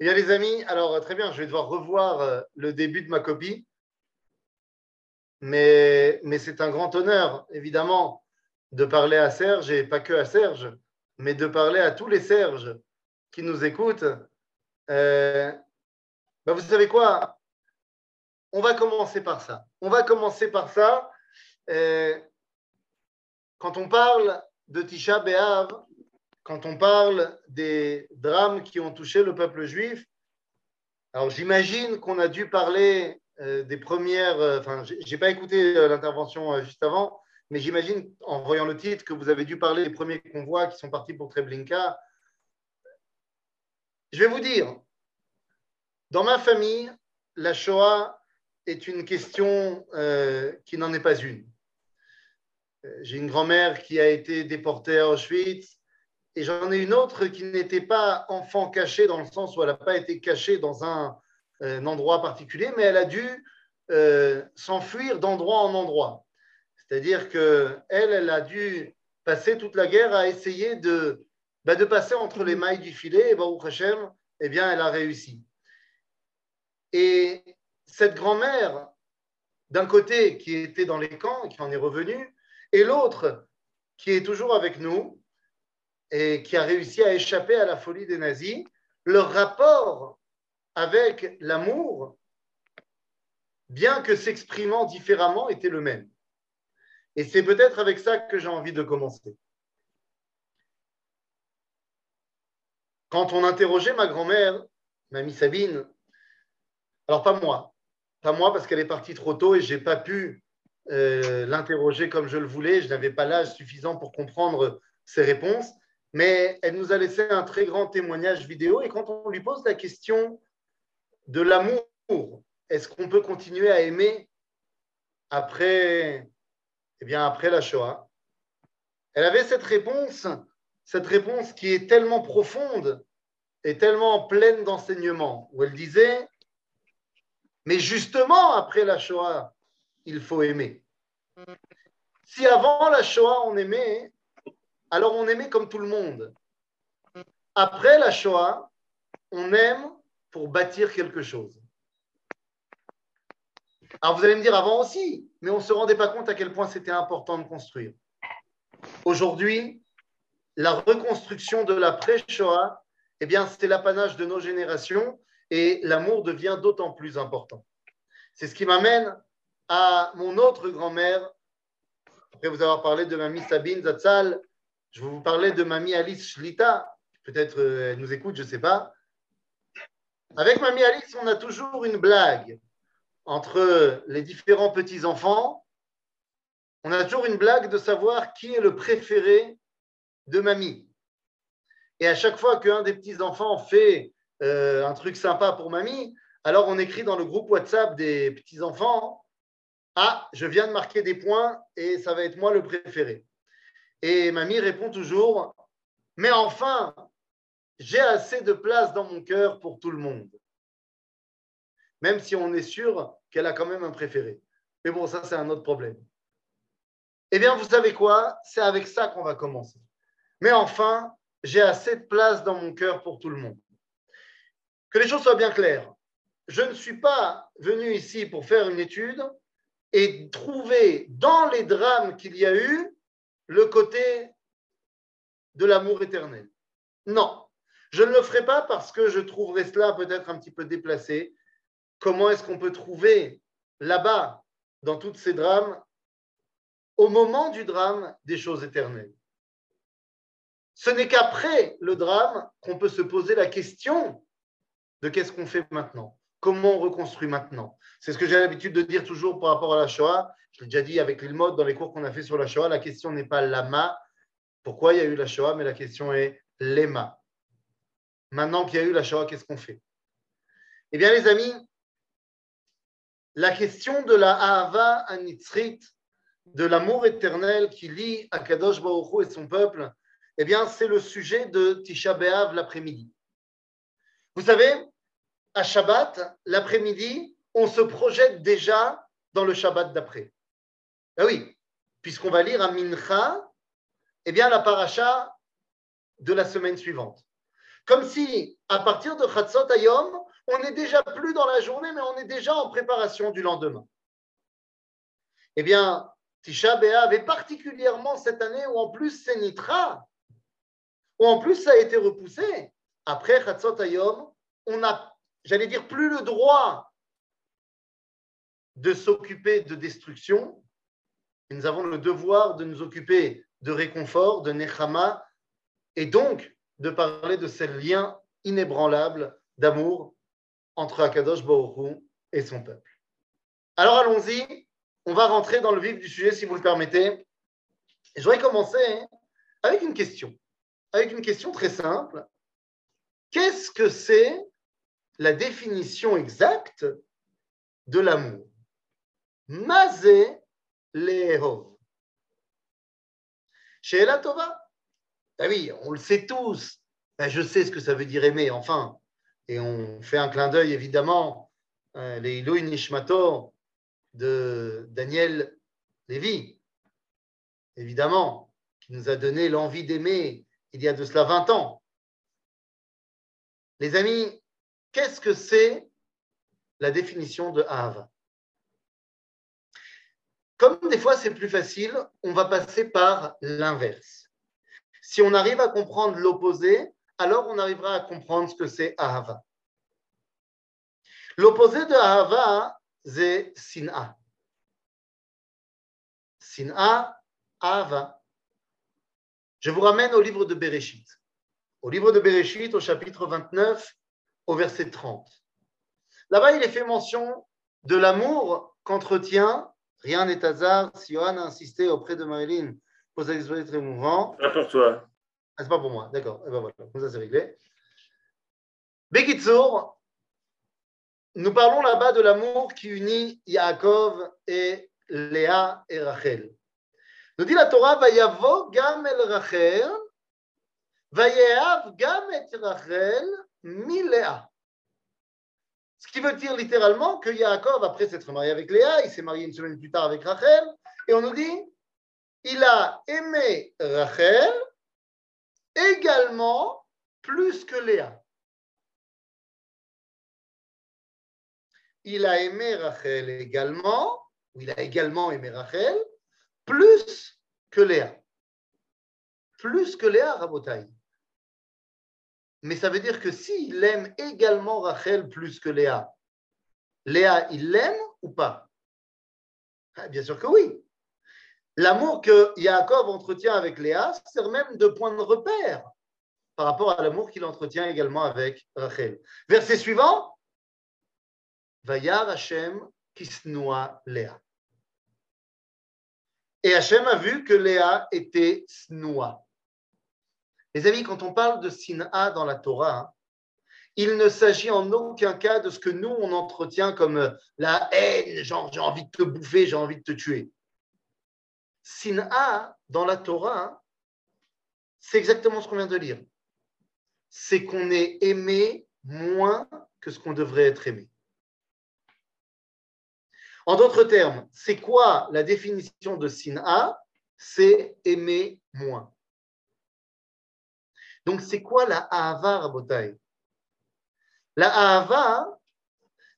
Eh bien, les amis, alors très bien, je vais devoir revoir euh, le début de ma copie. Mais, mais c'est un grand honneur, évidemment, de parler à Serge, et pas que à Serge, mais de parler à tous les Serges qui nous écoutent. Euh, ben, vous savez quoi? On va commencer par ça. On va commencer par ça. Euh, quand on parle de Tisha B'Av, quand on parle des drames qui ont touché le peuple juif, alors j'imagine qu'on a dû parler euh, des premières, euh, enfin, j'ai pas écouté euh, l'intervention juste avant, mais j'imagine en voyant le titre que vous avez dû parler des premiers convois qui sont partis pour Treblinka. Je vais vous dire, dans ma famille, la Shoah est une question qui n'en est pas une. J'ai une grand-mère qui a été déportée à Auschwitz et j'en ai une autre qui n'était pas enfant caché dans le sens où elle n'a pas été cachée dans un, endroit particulier, mais elle a dû euh, s'enfuir d'endroit en endroit. C'est-à-dire qu'elle, elle a dû passer toute la guerre à essayer de, bah, de passer entre les mailles du filet, et Baruch Hashem, eh bien, elle a réussi. Et cette grand-mère, d'un côté, qui était dans les camps, qui en est revenue, et l'autre, qui est toujours avec nous, et qui a réussi à échapper à la folie des nazis, leur rapport avec l'amour, bien que s'exprimant différemment, était le même. Et c'est peut-être avec ça que j'ai envie de commencer. Quand on interrogeait ma grand-mère, mamie Sabine, alors pas moi, pas moi parce qu'elle est partie trop tôt et je n'ai pas pu euh, l'interroger comme je le voulais, je n'avais pas l'âge suffisant pour comprendre ses réponses, mais elle nous a laissé un très grand témoignage vidéo et quand on lui pose la question de l'amour, est-ce qu'on peut continuer à aimer après, eh bien, après la Shoah? Elle avait cette réponse, cette réponse qui est tellement profonde et tellement pleine d'enseignements, où elle disait, mais justement après la Shoah, il faut aimer. Si avant la Shoah on aimait, alors on aimait comme tout le monde. Après la Shoah, on aime pour bâtir quelque chose. Alors vous allez me dire avant aussi, mais on ne se rendait pas compte à quel point c'était important de construire. Aujourd'hui, la reconstruction de l'après-Shoah, eh bien, c'est l'apanage de nos générations et l'amour devient d'autant plus important. C'est ce qui m'amène à mon autre grand-mère. Après vous avoir parlé de mamie Sabine Zatzal, je vous parler de mamie Alice Shlita. Peut-être euh, elle nous écoute, je ne sais pas. Avec mamie Alice, on a toujours une blague entre les différents petits-enfants. On a toujours une blague de savoir qui est le préféré de mamie. Et à chaque fois qu'un des petits-enfants fait euh, un truc sympa pour mamie, alors on écrit dans le groupe WhatsApp des petits-enfants Ah, je viens de marquer des points et ça va être moi le préféré. Et mamie répond toujours, mais enfin, j'ai assez de place dans mon cœur pour tout le monde. Même si on est sûr qu'elle a quand même un préféré. Mais bon, ça, c'est un autre problème. Eh bien, vous savez quoi? C'est avec ça qu'on va commencer. Mais enfin, j'ai assez de place dans mon cœur pour tout le monde. Que les choses soient bien claires. Je ne suis pas venu ici pour faire une étude et trouver dans les drames qu'il y a eu le côté de l'amour éternel. Non, je ne le ferai pas parce que je trouverais cela peut-être un petit peu déplacé. Comment est-ce qu'on peut trouver là-bas, dans tous ces drames, au moment du drame, des choses éternelles? Ce n'est qu'après le drame qu'on peut se poser la question de qu'est-ce qu'on fait maintenant? Comment on reconstruit maintenant? C'est ce que j'ai l'habitude de dire toujours par rapport à la Shoah. Je l'ai déjà dit avec l'Ilmod dans les cours qu'on a fait sur la Shoah. La question n'est pas l'ama, pourquoi il y a eu la Shoah, mais la question est l'ema. Maintenant qu'il y a eu la Shoah, qu'est-ce qu'on fait? Eh bien, les amis, la question de la Ahava Anitzrit, de l'amour éternel qui lie Akadosh Baruch et son peuple, eh bien, c'est le sujet de Tisha B'Av l'après-midi. Vous savez, à Shabbat, l'après-midi, on se projette déjà dans le Shabbat d'après. Ah oui, puisqu'on va lire à Mincha, eh bien, la paracha de la semaine suivante. Comme si, à partir de Chatzot Ayom, on n'est déjà plus dans la journée, mais on est déjà en préparation du lendemain. Eh bien, Tisha B'Av, et particulièrement cette année où en plus c'est Nitra, où en plus ça a été repoussé, après Chatzot Ayom, on n'a, j'allais dire, plus le droit de s'occuper de destruction, nous avons le devoir de nous occuper de réconfort, de Nechama, et donc de parler de ces liens inébranlables d'amour entre Akadosh Baruch et son peuple. Alors allons-y, on va rentrer dans le vif du sujet si vous le permettez. je voudrais commencer avec une question, avec une question très simple. Qu'est-ce que c'est la définition exacte de l'amour? Mazé Lehov. Chez la Tova? Ah oui, on le sait tous. Ben, je sais ce que ça veut dire aimer, enfin. Et on fait un clin d'œil, évidemment, euh, les Ilouin Nishmato de Daniel Lévy, évidemment, qui nous a donné l'envie d'aimer il y a de cela 20 ans. Les amis, qu'est-ce que c'est la définition de Ahava Comme des fois c'est plus facile, on va passer par l'inverse. Si on arrive à comprendre l'opposé, alors on arrivera à comprendre ce que c'est Ahava. L'opposé de Ahava, c'est Sin'a. Sin'a, Ahava. Je vous ramène au livre de Bereshit. Au livre de Bereshit, au chapitre 29, au verset 30. Là-bas, il est fait mention de l'amour qu'entretient, rien n'est hasard, si Johan a insisté auprès de Marilyn pour cette expression très émouvant. Pas pour toi. Ah, c'est pas pour moi, d'accord. Et eh ben voilà, comme ça c'est réglé. Bekitsour, nous parlons là-bas de l'amour qui unit Yaakov et Léa et Rachel. Nous dit la Torah, Vayavo gam el Rachel, Vayeav gam et Rachel mi Léa. Ce qui veut dire littéralement que Yaakov, après s'être marié avec Léa, il s'est marié une semaine plus tard avec Rachel, et on nous dit, il a aimé Rachel également plus que Léa. il a aimé Rachel également, ou il a également aimé Rachel, plus que Léa. Plus que Léa, Rabotai. Mais ça veut dire que s'il aime également Rachel plus que Léa, Léa, il l'aime ou pas? Ah, Bien sûr que oui. L'amour que Yaakov entretient avec Léa sert même de point de repère par rapport à l'amour qu'il entretient également avec Rachel. Verset suivant, Vayar Hashem kisnoa Léa. Et Hachem a vu que Léa était snoa. Les amis, quand on parle de sin'a dans la Torah, il ne s'agit en aucun cas de ce que nous, on entretient comme la haine, genre j'ai envie de te bouffer, j'ai envie de te tuer. Sin'a, dans la Torah, c'est exactement ce qu'on vient de lire. C'est qu'on est aimé moins que ce qu'on devrait être aimé. En d'autres termes, c'est quoi la définition de sin'a C'est aimer moins. Donc, c'est quoi la ahava, Rabotai? La ahava,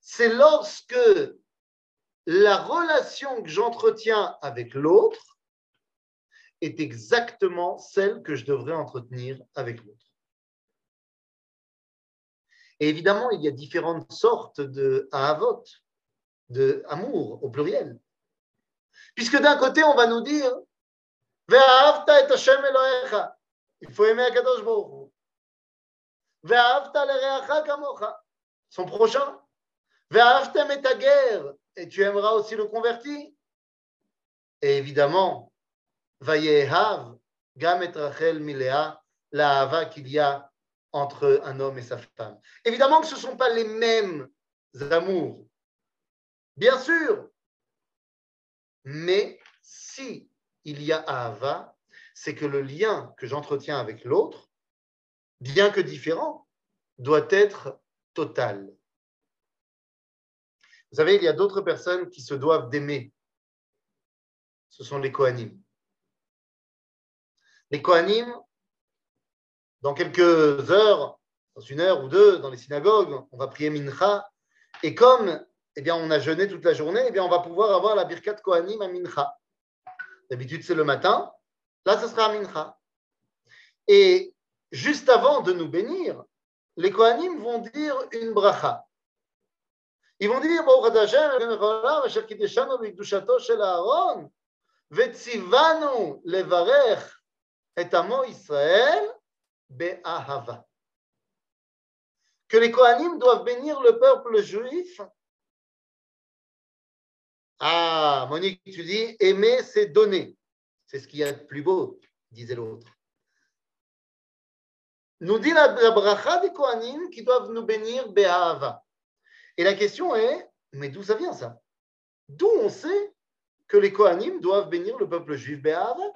c'est lorsque la relation que j'entretiens avec l'autre est exactement celle que je devrais entretenir avec l'autre. Et évidemment, il y a différentes sortes de ahavot de amour au pluriel. Puisque d'un côté, on va nous dire il faut aimer Akadosh Baruch son prochain. et tu aimeras aussi le converti. Et évidemment, Vayehav, Milea, la hava qu'il y a entre un homme et sa femme. Évidemment que ce ne sont pas les mêmes amours Bien sûr. Mais si il y a Ahava, c'est que le lien que j'entretiens avec l'autre, bien que différent, doit être total. Vous savez, il y a d'autres personnes qui se doivent d'aimer. Ce sont les Kohanim. Les Kohanim, dans quelques heures, dans une heure ou deux, dans les synagogues, on va prier Mincha. Et comme eh bien, on a jeûné toute la journée, eh bien, on va pouvoir avoir la Birkat Kohanim à Mincha. D'habitude, c'est le matin. Là, ce sera Mincha. Et juste avant de nous bénir, les Kohanim vont dire une bracha. Ils vont dire et Amo Israël Be'ahava. Que les Kohanim doivent bénir le peuple juif. Ah, Monique, tu dis aimer, c'est donner. C'est ce qu'il y a de plus beau, disait l'autre. Nous dit la, bracha des Kohanim qui doivent nous bénir Be'ahava. Et la question est, mais d'où ça vient ça? D'où on sait que les Kohanim doivent bénir le peuple juif Béhava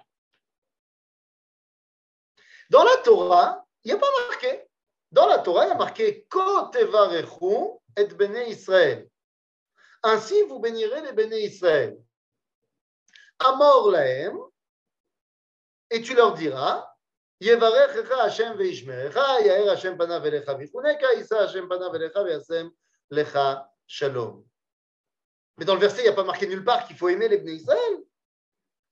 Dans la Torah, il n'y a pas marqué. Dans la Torah, il y a marqué Kotevarechu et Bene Israël. Ainsi, vous bénirez les Bene Israël. Amor lahem, et tu leur diras. Mais dans le verset, il n'y a pas marqué nulle part qu'il faut aimer les Bnei.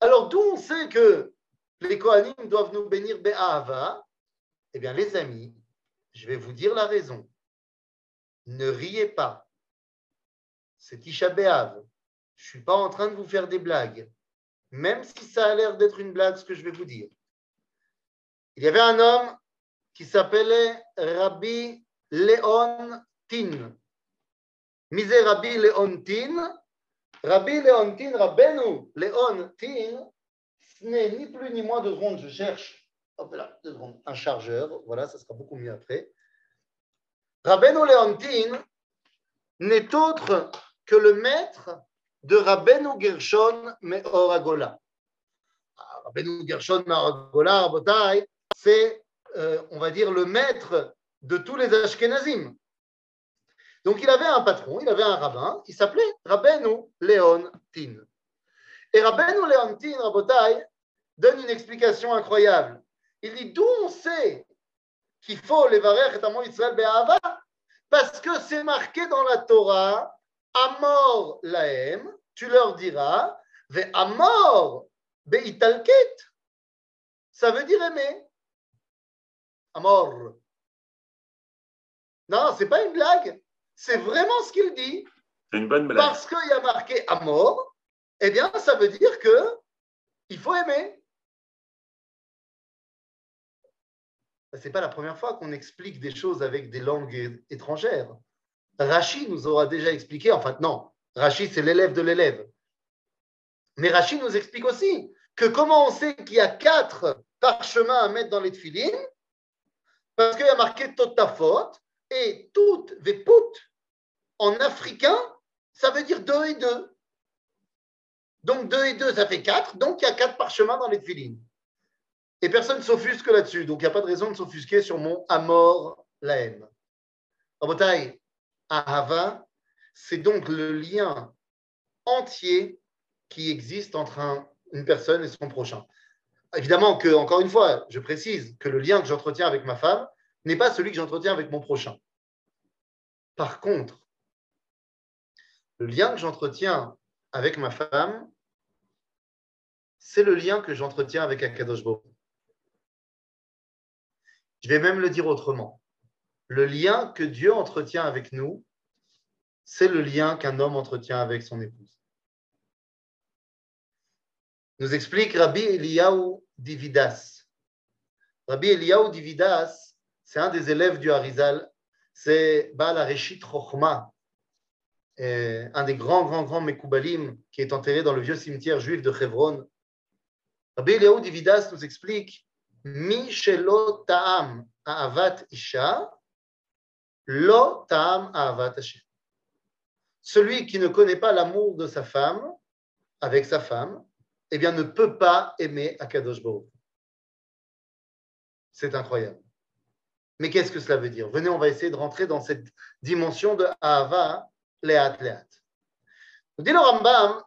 Alors d'où on sait que les Kohanim doivent nous bénir Be'ahava? Eh bien, les amis, je vais vous dire la raison. Ne riez pas. C'est Tisha B'Av. Je ne suis pas en train de vous faire des blagues. Même si ça a l'air d'être une blague, ce que je vais vous dire. Il y avait un homme qui s'appelait Rabbi Léon Tin. Misé Rabbi Léontin. Rabbi Léontin, Rabbeinu Léontin, ce n'est ni plus ni moins, deux secondes, je cherche, hop là, un chargeur, voilà, ça sera beaucoup mieux après. Rabbeinu Léontin n'est autre que le maître de Rabbeinu Gershon Meor Agola. Ah, Rabbeinu Gershon Meor Agola, Rabotai, c'est, euh, on va dire, le maître de tous les Ashkenazim. Donc il avait un patron, il avait un rabbin, il s'appelait Rabbeinu Léon Tin. Et Rabbeinu Léon Tin, Rabotai, donne une explication incroyable. Il dit d'où on sait qu'il faut les varer et Israël Parce que c'est marqué dans la Torah, Amor laem, tu leur diras, ve Amor be'italket. Ça veut dire aimer. Amor. Non, c'est pas une blague. C'est vraiment ce qu'il dit. C'est une bonne blague. Parce qu'il y a marqué Amor, eh bien, ça veut dire que il faut aimer. Ce n'est pas la première fois qu'on explique des choses avec des langues étrangères. Rachid nous aura déjà expliqué, enfin non, Rachid c'est l'élève de l'élève. Mais Rachid nous explique aussi que comment on sait qu'il y a quatre parchemins à mettre dans les tefilines? Parce qu'il y a marqué Totafot et tout Veput en africain, ça veut dire deux et deux. Donc deux et deux, ça fait quatre. Donc il y a quatre parchemins dans les tefilines. Et personne ne s'offusque là-dessus. Donc, il n'y a pas de raison de s'offusquer sur mon Amor Laem. Rabotai, Ahava, c'est donc le lien entier qui existe entre une personne et son prochain. Évidemment que, encore une fois, je précise que le lien que j'entretiens avec ma femme n'est pas celui que j'entretiens avec mon prochain. Par contre, le lien que j'entretiens avec ma femme, c'est le lien que j'entretiens avec Akadosh Baruch. Je vais même le dire autrement. Le lien que Dieu entretient avec nous, c'est le lien qu'un homme entretient avec son épouse. Nous explique Rabbi Eliyahu Dividas. Rabbi Eliyahu Dividas, c'est un des élèves du Harizal, c'est Baal Areshit Chochma, un des grands, grands, grands Mekoubalim qui est enterré dans le vieux cimetière juif de Hebron. Rabbi Eliyahu Dividas nous explique Mi ta'am avat isha, lo ta'am avat Hashem. Celui qui ne connaît pas l'amour de sa femme, avec sa femme, eh bien, ne peut pas aimer Akadosh Baruch. C'est incroyable. Mais qu'est-ce que cela veut dire? Venez, on va essayer de rentrer dans cette dimension de Ahava, Leat Leat. Nous dit le Rambam,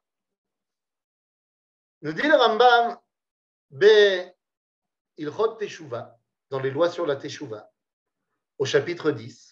nous dit le Rambam, Be Ilchot Teshuva, dans les lois sur la Teshuva, au chapitre 10.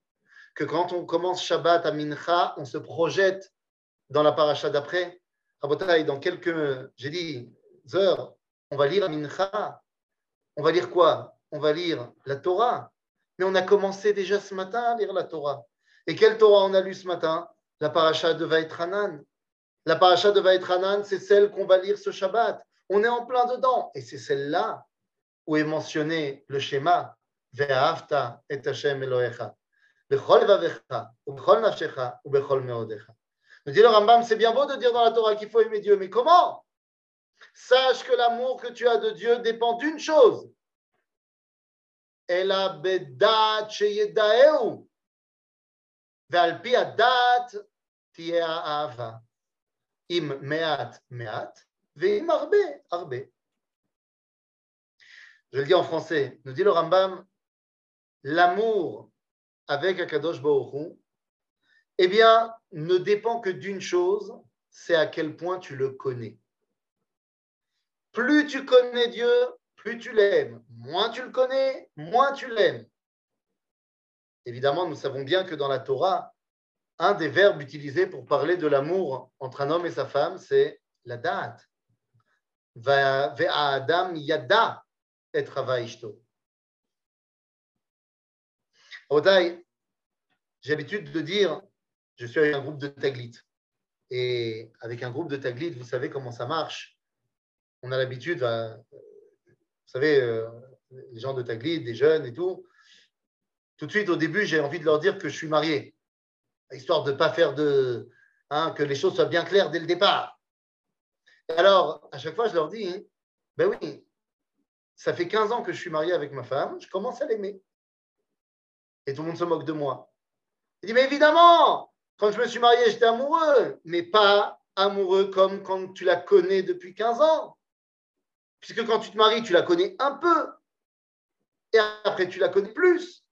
Que quand on commence Shabbat à Mincha, on se projette dans la paracha d'après. Rabotai, dans quelques, j'ai dit, heures, on va lire Mincha. On va lire quoi? On va lire la Torah. Mais on a commencé déjà ce matin à lire la Torah. Et quelle Torah on a lu ce matin? La paracha de Vaetranan. La paracha de Vaetranan, c'est celle qu'on va lire ce Shabbat. On est en plein dedans. Et c'est celle-là où est mentionné le schéma Ve'afta et Hashem Elohecha. Nous dit le Rambam, c'est bien beau de dire dans la Torah qu'il faut aimer Dieu, mais comment? Sache que l'amour que tu as de Dieu dépend d'une chose. Je le dis en français. Nous dit le Rambam, l'amour avec Akadosh Hu, eh bien, ne dépend que d'une chose, c'est à quel point tu le connais. Plus tu connais Dieu, plus tu l'aimes. Moins tu le connais, moins tu l'aimes. Évidemment, nous savons bien que dans la Torah, un des verbes utilisés pour parler de l'amour entre un homme et sa femme, c'est la date. Adam yada et ishto. J'ai l'habitude de dire je suis avec un groupe de Taglit. Et avec un groupe de Taglit, vous savez comment ça marche. On a l'habitude, vous savez, euh, les gens de Taglit, des jeunes et tout. Tout de suite, au début, j'ai envie de leur dire que je suis marié, histoire de ne pas faire de. Hein, que les choses soient bien claires dès le départ. Et alors, à chaque fois, je leur dis ben oui, ça fait 15 ans que je suis marié avec ma femme, je commence à l'aimer. Et tout le monde se moque de moi. Il dit, mais évidemment, quand je me suis marié, j'étais amoureux, mais pas amoureux comme quand tu la connais depuis 15 ans. Puisque quand tu te maries, tu la connais un peu. Et après, tu la connais plus.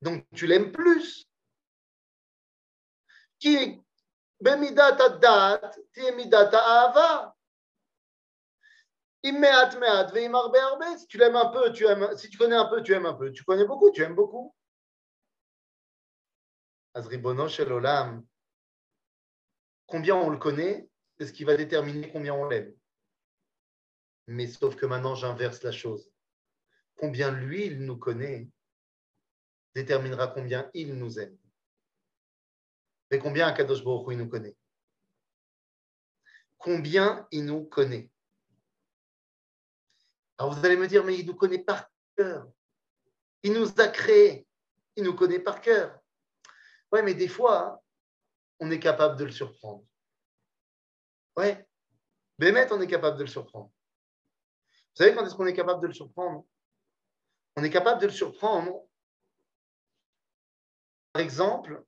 Donc, tu l'aimes plus. Si tu l'aimes. Si tu connais un peu, tu aimes un peu. Tu connais beaucoup, tu aimes beaucoup. Azribono Shel Olam, combien on le connaît, c'est ce qui va déterminer combien on l'aime. Mais sauf que maintenant, j'inverse la chose. Combien lui, il nous connaît, déterminera combien il nous aime. Et combien Akadosh Baruch il nous connaît Combien il nous connaît Alors vous allez me dire, mais il nous connaît par cœur. Il nous a créés. Il nous connaît par cœur. Ouais, mais des fois, on est capable de le surprendre. Ouais. Bémet, on est capable de le surprendre. Vous savez quand est-ce qu'on est capable de le surprendre? On est capable de le surprendre, par exemple,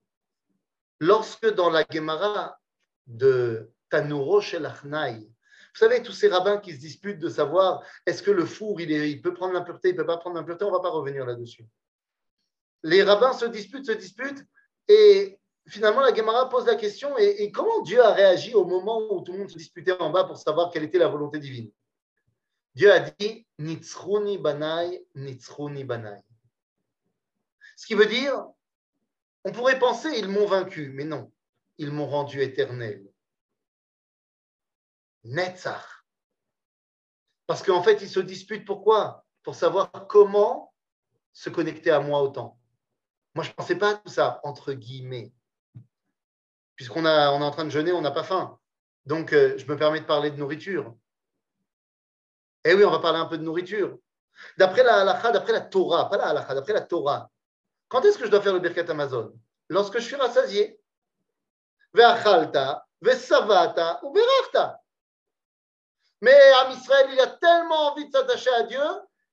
lorsque dans la Gemara de Tanuro Shelachnaï, vous savez, tous ces rabbins qui se disputent de savoir est-ce que le four, il, il peut prendre l'impureté, il ne peut pas prendre l'impureté, on ne va pas revenir là-dessus. Les rabbins se disputent, se disputent, et finalement, la Gemara pose la question et, comment Dieu a réagi au moment où tout le monde se disputait en bas pour savoir quelle était la volonté divine? Dieu a dit Nitzruni banai, Nitzruni banai. Ce qui veut dire, on pourrait penser ils m'ont vaincu, mais non, ils m'ont rendu éternel. Netzach. Parce qu'en fait, ils se disputent pourquoi? Pour savoir comment se connecter à moi autant. Moi, je ne pensais pas à tout ça, entre guillemets. Puisqu'on est en train de jeûner, on n'a pas faim. Donc, euh, je me permets de parler de nourriture. Eh oui, on va parler un peu de nourriture. D'après la halakha, d'après la Torah, pas la halakha, d'après la Torah, quand est-ce que je dois faire le birkat Amazon? Lorsque je suis rassasié. Ve'achalta, ve'savata ou ve'rachta. Mais Am Israël, il a tellement envie de s'attacher à Dieu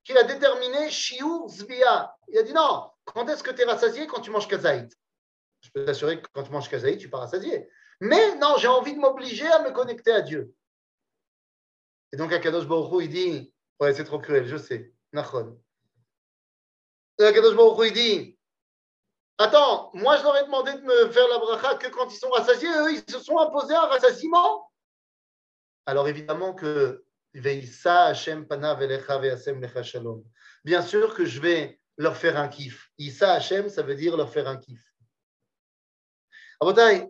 qu'il a déterminé Shiur Zvia. Il a dit non, Quand est-ce que tu es rassasié Quand tu manges kazaït? Je peux t'assurer que quand tu manges kazaït, tu pas rassasié. Mais non, j'ai envie de m'obliger à me connecter à Dieu. Et donc, Akadosh Baruch il dit Ouais, c'est trop cruel, je sais. Nachon. Akadosh Baruch il dit Attends, moi je leur ai demandé de me faire la bracha que quand ils sont rassasiés, eux, ils se sont imposés un rassasiement. Alors évidemment que. Bien sûr que je vais leur faire un kiff. Issa Hashem, ça veut dire leur faire un kiff. Abotai,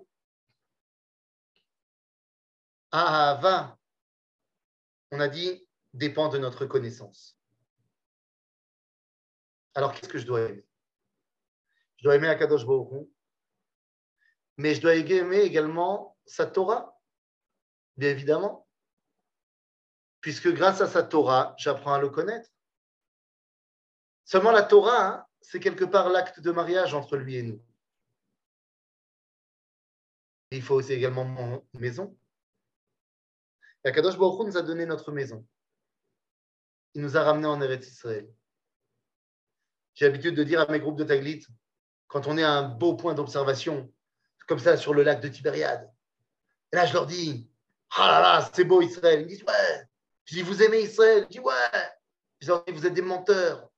Ahava, on a dit, dépend de notre connaissance. Alors qu'est-ce que je dois aimer? Je dois aimer Akadosh Baruch mais je dois aimer également sa Torah, bien évidemment puisque grâce à sa Torah, j'apprends à le connaître. Seulement la Torah, hein, c'est quelque part l'acte de mariage entre lui et nous. il faut aussi également une maison. Et Akadosh Baruch nous a donné notre maison. Il nous a ramenés en Eretz Israël. J'ai l'habitude de dire à mes groupes de Taglit, quand on est à un beau point d'observation, comme ça sur le lac de Tibériade, et là je leur dis, ah là là, c'est beau Israël. Ils me disent, ouais, je dis, vous aimez Israël? Je dis, ouais. Je dis, vous êtes des menteurs.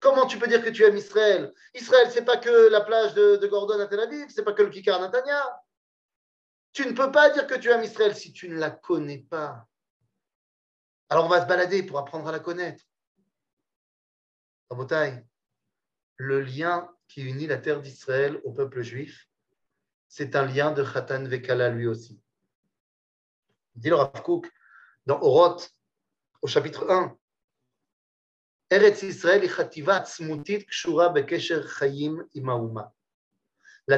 Comment tu peux dire que tu aimes Israël? Israël, c'est pas que la plage de, Gordon à Tel Aviv, c'est pas que le Kikar Natania. Tu ne peux pas dire que tu aimes Israël si tu ne la connais pas. Alors on va se balader pour apprendre à la connaître. Rabotai, le lien qui unit la terre d'Israël au peuple juif, c'est un lien de Khatan Vekala lui aussi. Dit le Rav dans Oroth, au chapitre 1. La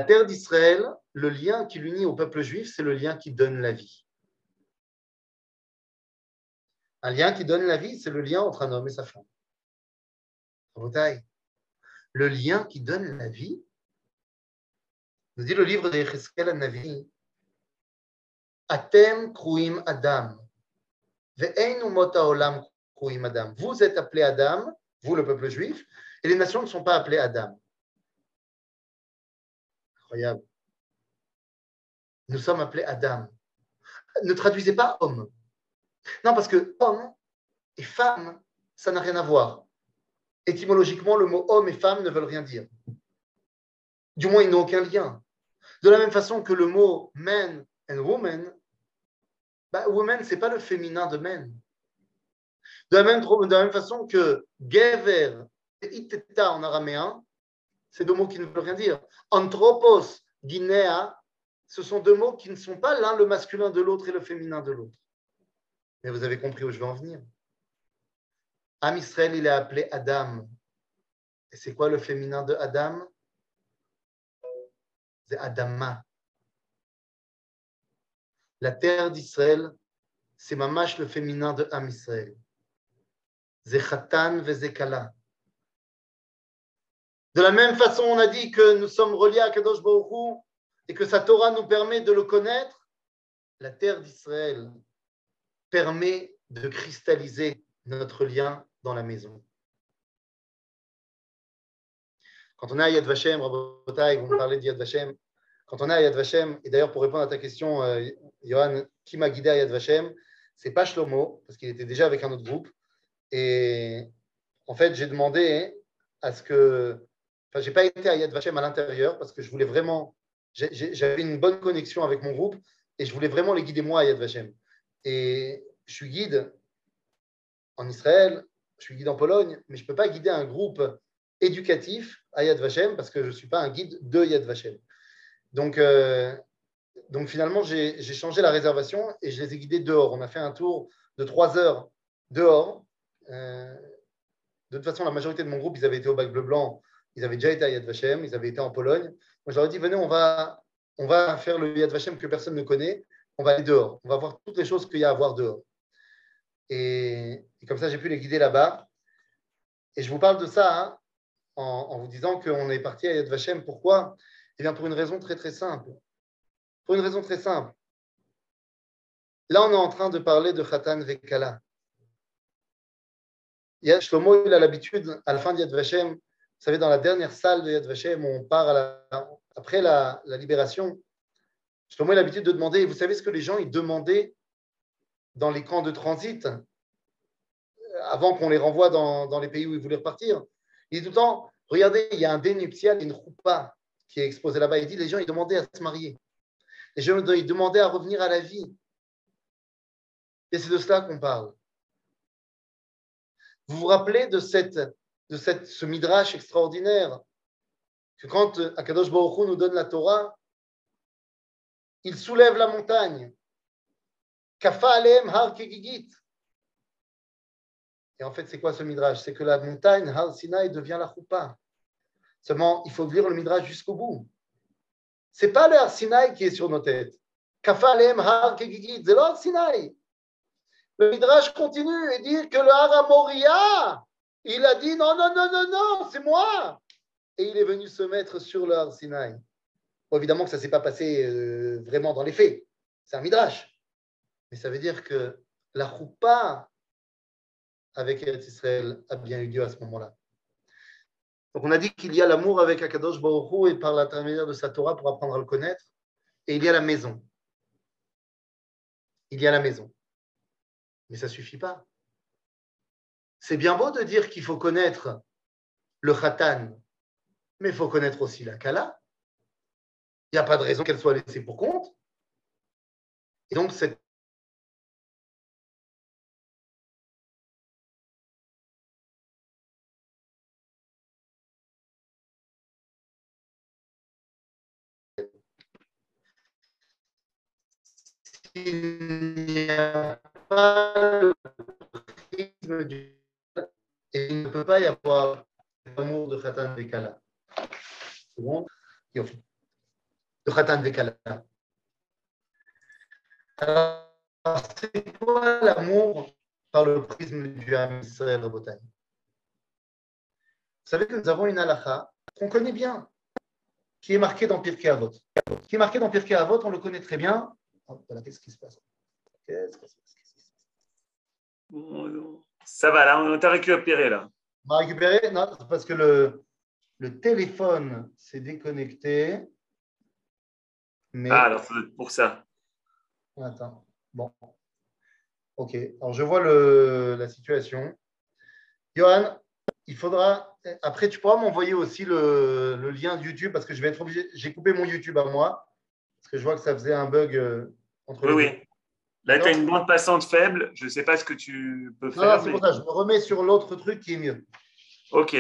terre d'Israël, le lien qui l'unit au peuple juif, c'est le lien qui donne la vie. Un lien qui donne la vie, c'est le lien entre un homme et sa femme. Le lien qui donne la vie, nous dit le livre d'Echeskel Navi, Atem Kruim Adam. Vous êtes appelé Adam, vous le peuple juif, et les nations ne sont pas appelées Adam. Incroyable. Nous sommes appelés Adam. Ne traduisez pas homme. Non, parce que homme et femme, ça n'a rien à voir. Étymologiquement, le mot homme et femme ne veulent rien dire. Du moins, ils n'ont aucun lien. De la même façon que le mot man and woman bah, woman, ce n'est pas le féminin de men. De la même, façon que gever et iteta en araméen, c'est deux mots qui ne veulent rien dire. Anthropos, guinea, ce sont deux mots qui ne sont pas l'un le masculin de l'autre et le féminin de l'autre. Mais vous avez compris où je veux en venir. Am Israël, il est appelé Adam. Et c'est quoi le féminin de Adam? C'est Adama. La terre d'Israël, c'est mamash le féminin de Am Israël. De la même façon, on a dit que nous sommes reliés à Kadosh Baruch et que sa Torah nous permet de le connaître. La terre d'Israël permet de cristalliser notre lien dans la maison. Quand on est à Yad Vashem, vous me parlez de Vashem, quand on est à Yad Vashem, et d'ailleurs pour répondre à ta question, euh, Johan, qui m'a guidé à Yad Vashem, c'est pas Shlomo, parce qu'il était déjà avec un autre groupe. Et en fait, j'ai demandé à ce que. Enfin, j'ai pas été à Yad Vashem à l'intérieur parce que je voulais vraiment. J'avais une bonne connexion avec mon groupe et je voulais vraiment les guider moi à Yad Vashem. Et je suis guide en Israël, je suis guide en Pologne, mais je ne peux pas guider un groupe éducatif à Yad Vashem parce que je ne suis pas un guide de Yad Vashem. Donc, euh, donc finalement, j'ai changé la réservation et je les ai guidés dehors. On a fait un tour de trois heures dehors. Euh, de toute façon, la majorité de mon groupe, ils avaient été au bac bleu-blanc. Ils avaient déjà été à Yad Vashem, ils avaient été en Pologne. Moi, je leur ai dit, venez, on va, on va faire le Yad Vashem que personne ne connaît. On va aller dehors. On va voir toutes les choses qu'il y a à voir dehors. Et, comme ça, j'ai pu les guider là-bas. Et je vous parle de ça hein, en, en, vous disant qu'on est parti à Yad Vashem. Pourquoi? Eh bien, pour une raison très très simple. Pour une raison très simple. Là, on est en train de parler de Khatan Vekala. Shlomo, il a l'habitude, à la fin d'Yad Vashem, Vous savez, dans la dernière salle de Yad Vashem, on part après la, libération. Je a l'habitude de demander, vous savez ce que les gens ils demandaient dans les camps de transit euh, avant qu'on les renvoie dans, les pays où ils voulaient repartir? Il dit tout le temps, regardez, il y a un dénuptial, une roupa qui est exposé là-bas. Il dit, les gens, ils demandaient à se marier. Les gens, ils demandaient à revenir à la vie. Et c'est de cela qu'on parle. Vous vous rappelez de, cette, de cette, ce midrash extraordinaire que quand Akadosh Baruch Hu nous donne la Torah, il soulève la montagne. Et en fait, c'est quoi ce midrash? C'est que la montagne, Har Sinai, devient la choupa. Seulement, il faut lire le midrash jusqu'au bout. Ce n'est pas le Har Sinai qui est sur nos têtes. Kafa alem. C'est Sinai. Le Midrash continue et dit que le Haramoria, il a dit non, non, non, non, non, c'est moi. Et il est venu se mettre sur le Har Sinai. évidemment que ça ne s'est pas passé euh, vraiment dans les faits. C'est un Midrash. Mais ça veut dire que la choupa avec Eretz Israël a bien eu lieu à ce moment-là. Donc on a dit qu'il y a l'amour avec Akadosh Baruch et par l'intermédiaire de sa Torah pour apprendre à le connaître. Et il y a la maison. Il y a la maison. Mais ça ne suffit pas. C'est bien beau de dire qu'il faut connaître le khatan, mais il faut connaître aussi la kala. Il n'y a pas de raison qu'elle soit laissée pour compte. Et donc, cette pas le prisme du et il ne peut pas y avoir l'amour de Khatan Vekala. C'est bon De Khatan Vekala. Alors, c'est quoi l'amour par le prisme du Ham Israël Vous savez que nous avons une halakha qu'on connaît bien, qui est marquée dans Pirkei Avot. Qui est marquée dans Pirkei Avot, on le connaît très bien. Oh, qu'est-ce qui se passe? Qu'est-ce qui se passe? Ça va, là, on t'a récupéré, là. On m'a récupéré Non, c'est parce que le, le téléphone s'est déconnecté. Mais... Ah, alors c'est pour ça. Attends. Bon. Ok. Alors, je vois le, la situation. Johan, il faudra. Après, tu pourras m'envoyer aussi le, le, lien de YouTube parce que je vais être obligé. J'ai coupé mon YouTube à moi parce que je vois que ça faisait un bug euh, entre oui, les Oui, Là, tu as une bande passante faible. Je ne sais pas ce que tu peux faire. Non, c'est pour ça. Je me remets sur l'autre truc qui est mieux. OK.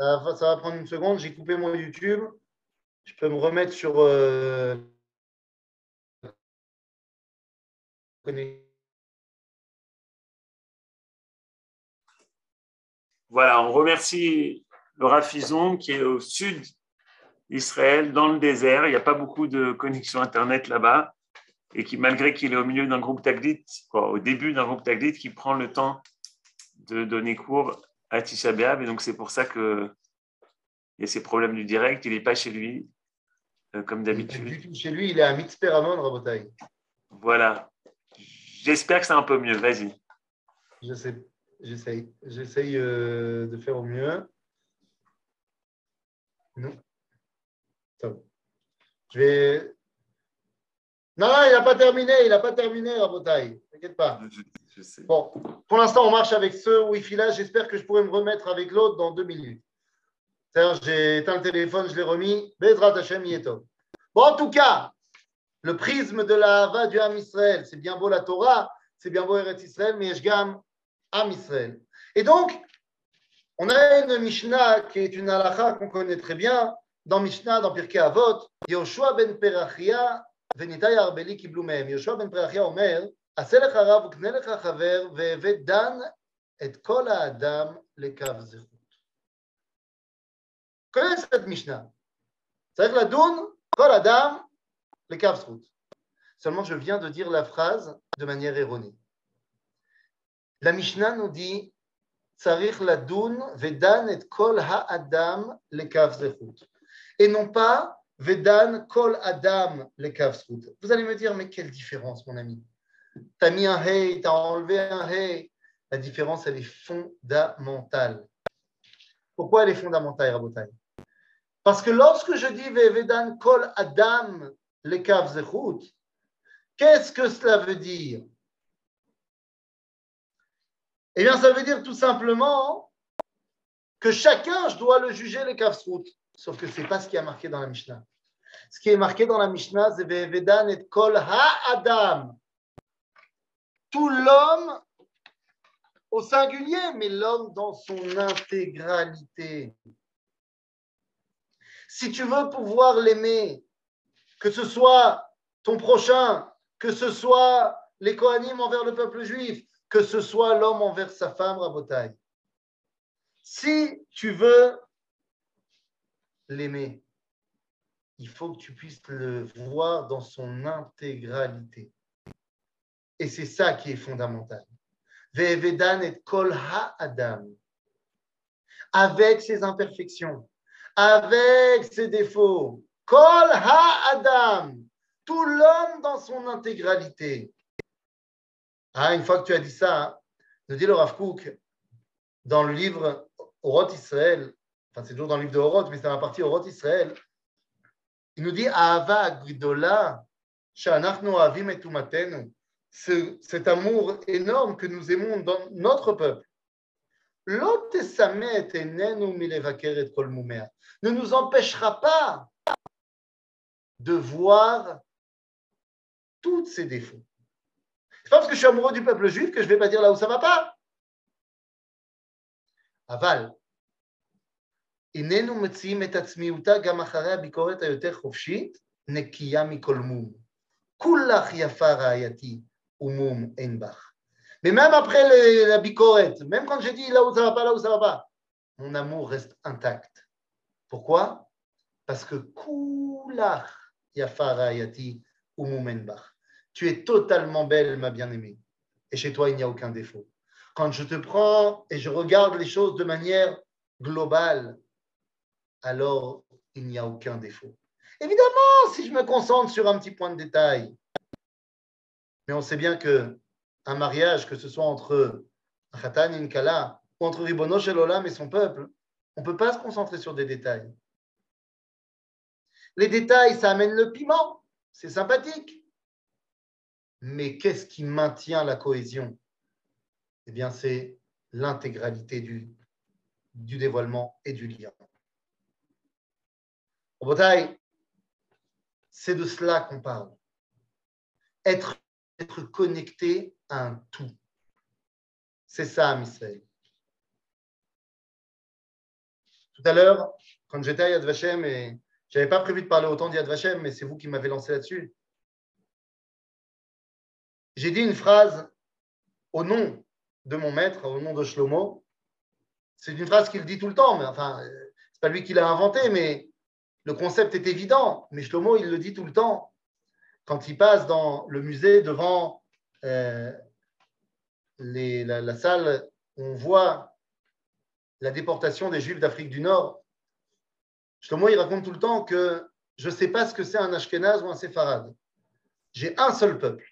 Ça va, prendre une seconde. J'ai coupé mon YouTube. Je peux me remettre sur. Euh, voilà, on remercie le Rafizon qui est au sud d'Israël, dans le désert. Il n'y a pas beaucoup de connexion Internet là-bas et qui, malgré qu'il est au milieu d'un groupe Taglit, au début d'un groupe Taglit, qui prend le temps de donner cours à Tisha B'Av. Et donc, c'est pour ça qu'il y a ces problèmes du direct. Il n'est pas chez lui, euh, comme d'habitude. Chez lui, il est à Mitzperamon, Rabotai. Voilà. J'espère que c'est un peu mieux. Vas-y. Je sais. J'essaye. J'essaye euh, de faire au mieux. Non. Je vais non, non, il n'a pas terminé, il n'a pas terminé, Rabotaï. T'inquiète pas. Bon, pour l'instant, on marche avec ce Wi-Fi-là. J'espère que je pourrai me remettre avec l'autre dans deux minutes. J'ai éteint le téléphone, je l'ai remis. Bezrat Hashem Yeto. Bon, en tout cas, le prisme de la Hava du Ham Israël, c'est bien beau la Torah, c'est bien beau Eretz Israël, mais Yeshgam Ham Israël. Et donc, on a une Mishnah qui est une halakha qu'on connaît très bien, dans Mishnah, dans Pirkei Avot, Yoshua ben Perachia וניתאי הארבלי קיבלו מהם. יהושע בן פרחיה אומר, עשה לך רב וקנה לך חבר, והבא דן את כל האדם לקו זכות. C'est-à-dire la doune, kol adam, le kav zchut. Seulement, je viens de dire la phrase de manière erronée. La Mishnah nous dit צריך לדון ודן את כל האדם לקו זכות. Et non pas Vedan kol adam le Vous allez me dire, mais quelle différence, mon ami? Tu as mis un hey, tu as enlevé un hey. La différence, elle est fondamentale. Pourquoi elle est fondamentale, Rabotai? Parce que lorsque je dis Vevedan kol Adam le kav qu'est-ce que cela veut dire? Eh bien, ça veut dire tout simplement que chacun, je dois le juger le kav Sauf que ce n'est pas ce qui est marqué dans la Mishnah. Ce qui est marqué dans la Mishnah, c'est et kol ha-adam. Tout l'homme au singulier, mais l'homme dans son intégralité. Si tu veux pouvoir l'aimer, que ce soit ton prochain, que ce soit les Kohanim envers le peuple juif, que ce soit l'homme envers sa femme, Rabotai. Si tu veux l'aimer, il faut que tu puisses le voir dans son intégralité. Et c'est ça qui est fondamental. Ve'evedan et kol ha-adam. Avec ses imperfections, avec ses défauts. Kol ha-adam. Tout l'homme dans son intégralité. Ah, une fois que tu as dit ça, nous dit le Rav dans le livre Oroth Israël, enfin c'est toujours dans le livre de Oroth, mais c'est dans la partie Oroth Israël, il nous dit Ahava Shanachnu Avim et cet amour énorme que nous aimons dans notre peuple. Ne nous empêchera pas de voir tous ces défauts. C'est pas parce que je suis amoureux du peuple juif que je vais pas dire là où ça va pas. Aval. איננו מציעים את עצמיותה גם אחרי הביקורת היותר חופשית, נקייה מכל מום. כולך יפה רעייתי, Umum Enbach. Mais même après la bicorette, même quand j'ai dit là où ça va pas, là où ça va pas, mon amour reste intact. Pourquoi Parce que Kulach Yafara Yati Umum Enbach. Tu es totalement belle, ma bien-aimée. Et chez toi, il n'y a aucun défaut. Quand je te prends et je regarde les choses de manière globale, alors il n'y a aucun défaut. Évidemment, si je me concentre sur un petit point de détail, mais on sait bien que un mariage, que ce soit entre Khatan et une Kala, ou entre Ribono Olam et son peuple, on ne peut pas se concentrer sur des détails. Les détails, ça amène le piment, c'est sympathique. Mais qu'est-ce qui maintient la cohésion? Eh bien, c'est l'intégralité du, du dévoilement et du lien. Bataille, c'est de cela qu'on parle. Être connecté à un tout. C'est ça, Misaël. Tout à l'heure, quand j'étais à Yad Vashem, et je n'avais pas prévu de parler autant d'Yad Vashem, mais c'est vous qui m'avez lancé là-dessus. J'ai dit une phrase au nom de mon maître, au nom de Shlomo. C'est une phrase qu'il dit tout le temps, mais enfin, c'est pas lui qui l'a inventé, mais le concept est évident. Mais Shlomo, il le dit tout le temps quand il passe dans le musée devant euh, la, salle on voit la déportation des Juifs d'Afrique du Nord, Shlomo, il raconte tout le temps que je ne sais pas ce que c'est un Ashkenaz ou un Séfarade. J'ai un seul peuple.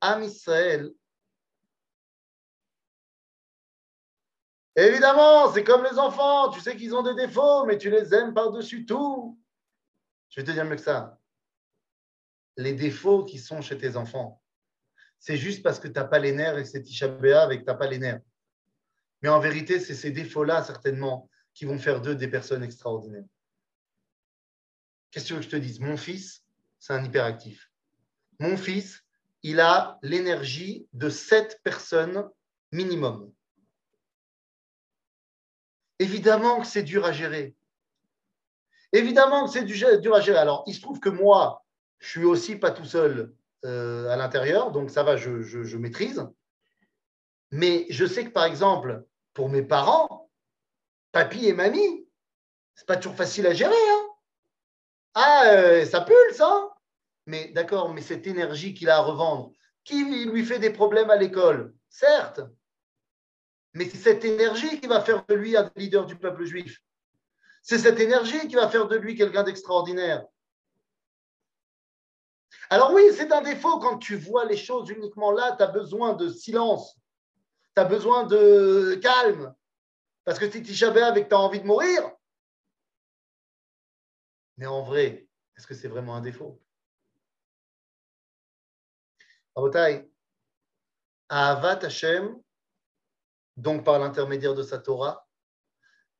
Am Israël, Évidemment, c'est comme les enfants, tu sais qu'ils ont des défauts, mais tu les aimes par-dessus tout. Je vais te dire mieux que ça. Les défauts qui sont chez tes enfants, c'est juste parce que tu n'as pas les nerfs et c'est Tisha que tu n'as pas les nerfs. Mais en vérité, c'est ces défauts-là, certainement, qui vont faire d'eux des personnes extraordinaires. Qu'est-ce que que je te dise? Mon fils, c'est un hyperactif. Mon fils, il a l'énergie de sept personnes minimum. Évidemment que c'est dur à gérer. Évidemment que c'est dur à gérer. Alors, il se trouve que moi, je suis aussi pas tout seul euh, à l'intérieur, donc ça va, je, maîtrise. Mais je sais que, par exemple, pour mes parents, papy et mamie, c'est pas toujours facile à gérer. Hein ah, euh, ça pulse, hein Mais d'accord, mais cette énergie qu'il a à revendre, qui lui fait des problèmes à l'école, certes, mais c'est cette énergie qui va faire de lui un leader du peuple juif. C'est cette énergie qui va faire de lui quelqu'un d'extraordinaire. Alors oui, c'est un défaut quand tu vois les choses uniquement là, tu as besoin de silence, tu as besoin de calme, Parce que si et que tu as envie de mourir. Mais en vrai, est-ce que c'est vraiment un défaut? Rabotai, Ahavat Hashem, donc par l'intermédiaire de sa Torah,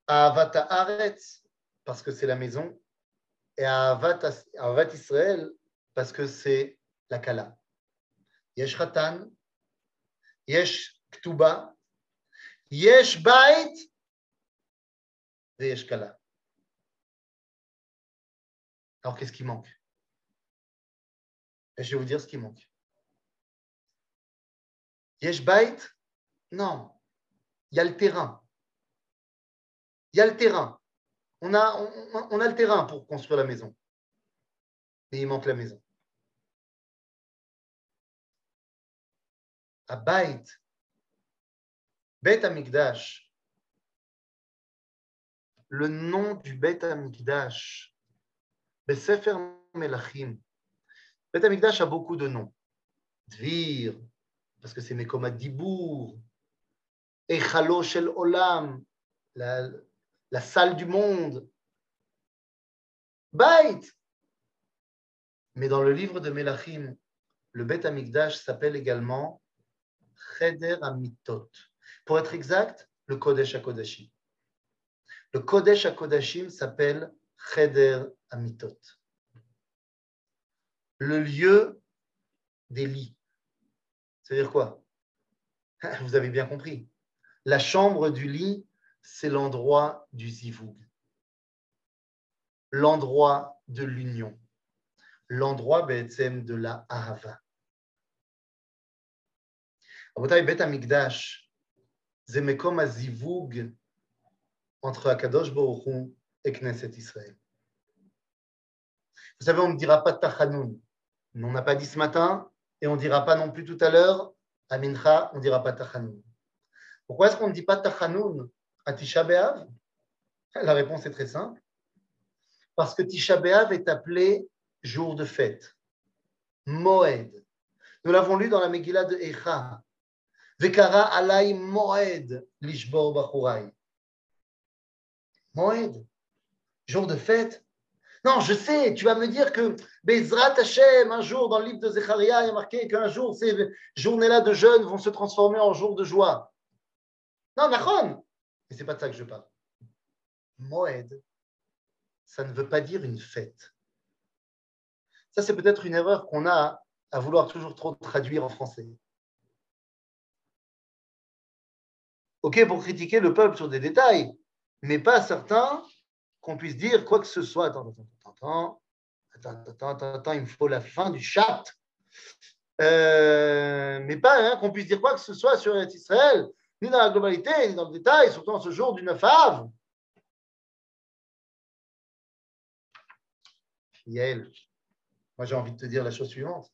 Ahavat Haaretz, parce que c'est la maison, et Ahavat, Ahavat Israël, parce que c'est la Kala. Yesh Khatan, Yesh Ktuba, Yesh Bait, Yesh Kala. Alors qu'est-ce qui manque? Je vais vous dire ce qui manque. Yesh Bait? Non. Il y a le terrain. Il y a le terrain. On a, on, le terrain pour construire la maison. Mais il manque la maison. À Bait, Bet Amikdash, le nom du Bet Amikdash, Besefer Melachim. Bet Amikdash a beaucoup de noms. Dvir, parce que c'est Mekoma Dibour, Echalo Shel Olam, la, salle du monde, Bait. Mais dans le livre de Melachim, le Bet Amikdash s'appelle également Cheder Amitot. Pour être exact, le Kodesh HaKodashim. Le Kodesh HaKodashim s'appelle Cheder Amitot. Le lieu des lits. C'est-à-dire quoi? Vous avez bien compris. La chambre du lit, c'est l'endroit du zivoug, l'endroit de l'union, l'endroit de la ahava. Abotai Bet Amigdash, Zemekom Azivug entre Akadosh et Knesset Israël. Vous savez, on ne dira pas Tachanoun. On n'a pas dit ce matin et on ne dira pas non plus tout à l'heure, Amincha, on ne dira pas Tachanoun. Pourquoi est-ce qu'on ne dit pas Tachanoun à Tisha B'Av? La réponse est très simple. Parce que Tisha B'Av est appelé jour de fête, Moed. Nous l'avons lu dans la Megillah de Echa. Vekara alay moed lishbor bachurai. Moed, jour de fête. Non, je sais, tu vas me dire que Bezrat Hashem, un jour dans le livre de Zecharia, il y a marqué qu'un jour ces journées-là de jeûne vont se transformer en jours de joie. Non, Nachon, mais ce n'est pas de ça que je parle. Moed, ça ne veut pas dire une fête. Ça, c'est peut-être une erreur qu'on a à vouloir toujours trop traduire en français. OK pour critiquer le peuple sur des détails, mais pas certain qu'on puisse dire quoi que ce soit. Attends, attends, attends, attends, attends, attends, il me faut la fin du chat. Euh, mais pas hein, qu'on puisse dire quoi que ce soit sur Israël, dans la globalité, dans le détail, surtout en ce jour du 9 av. Yael, moi j'ai envie de te dire la chose suivante.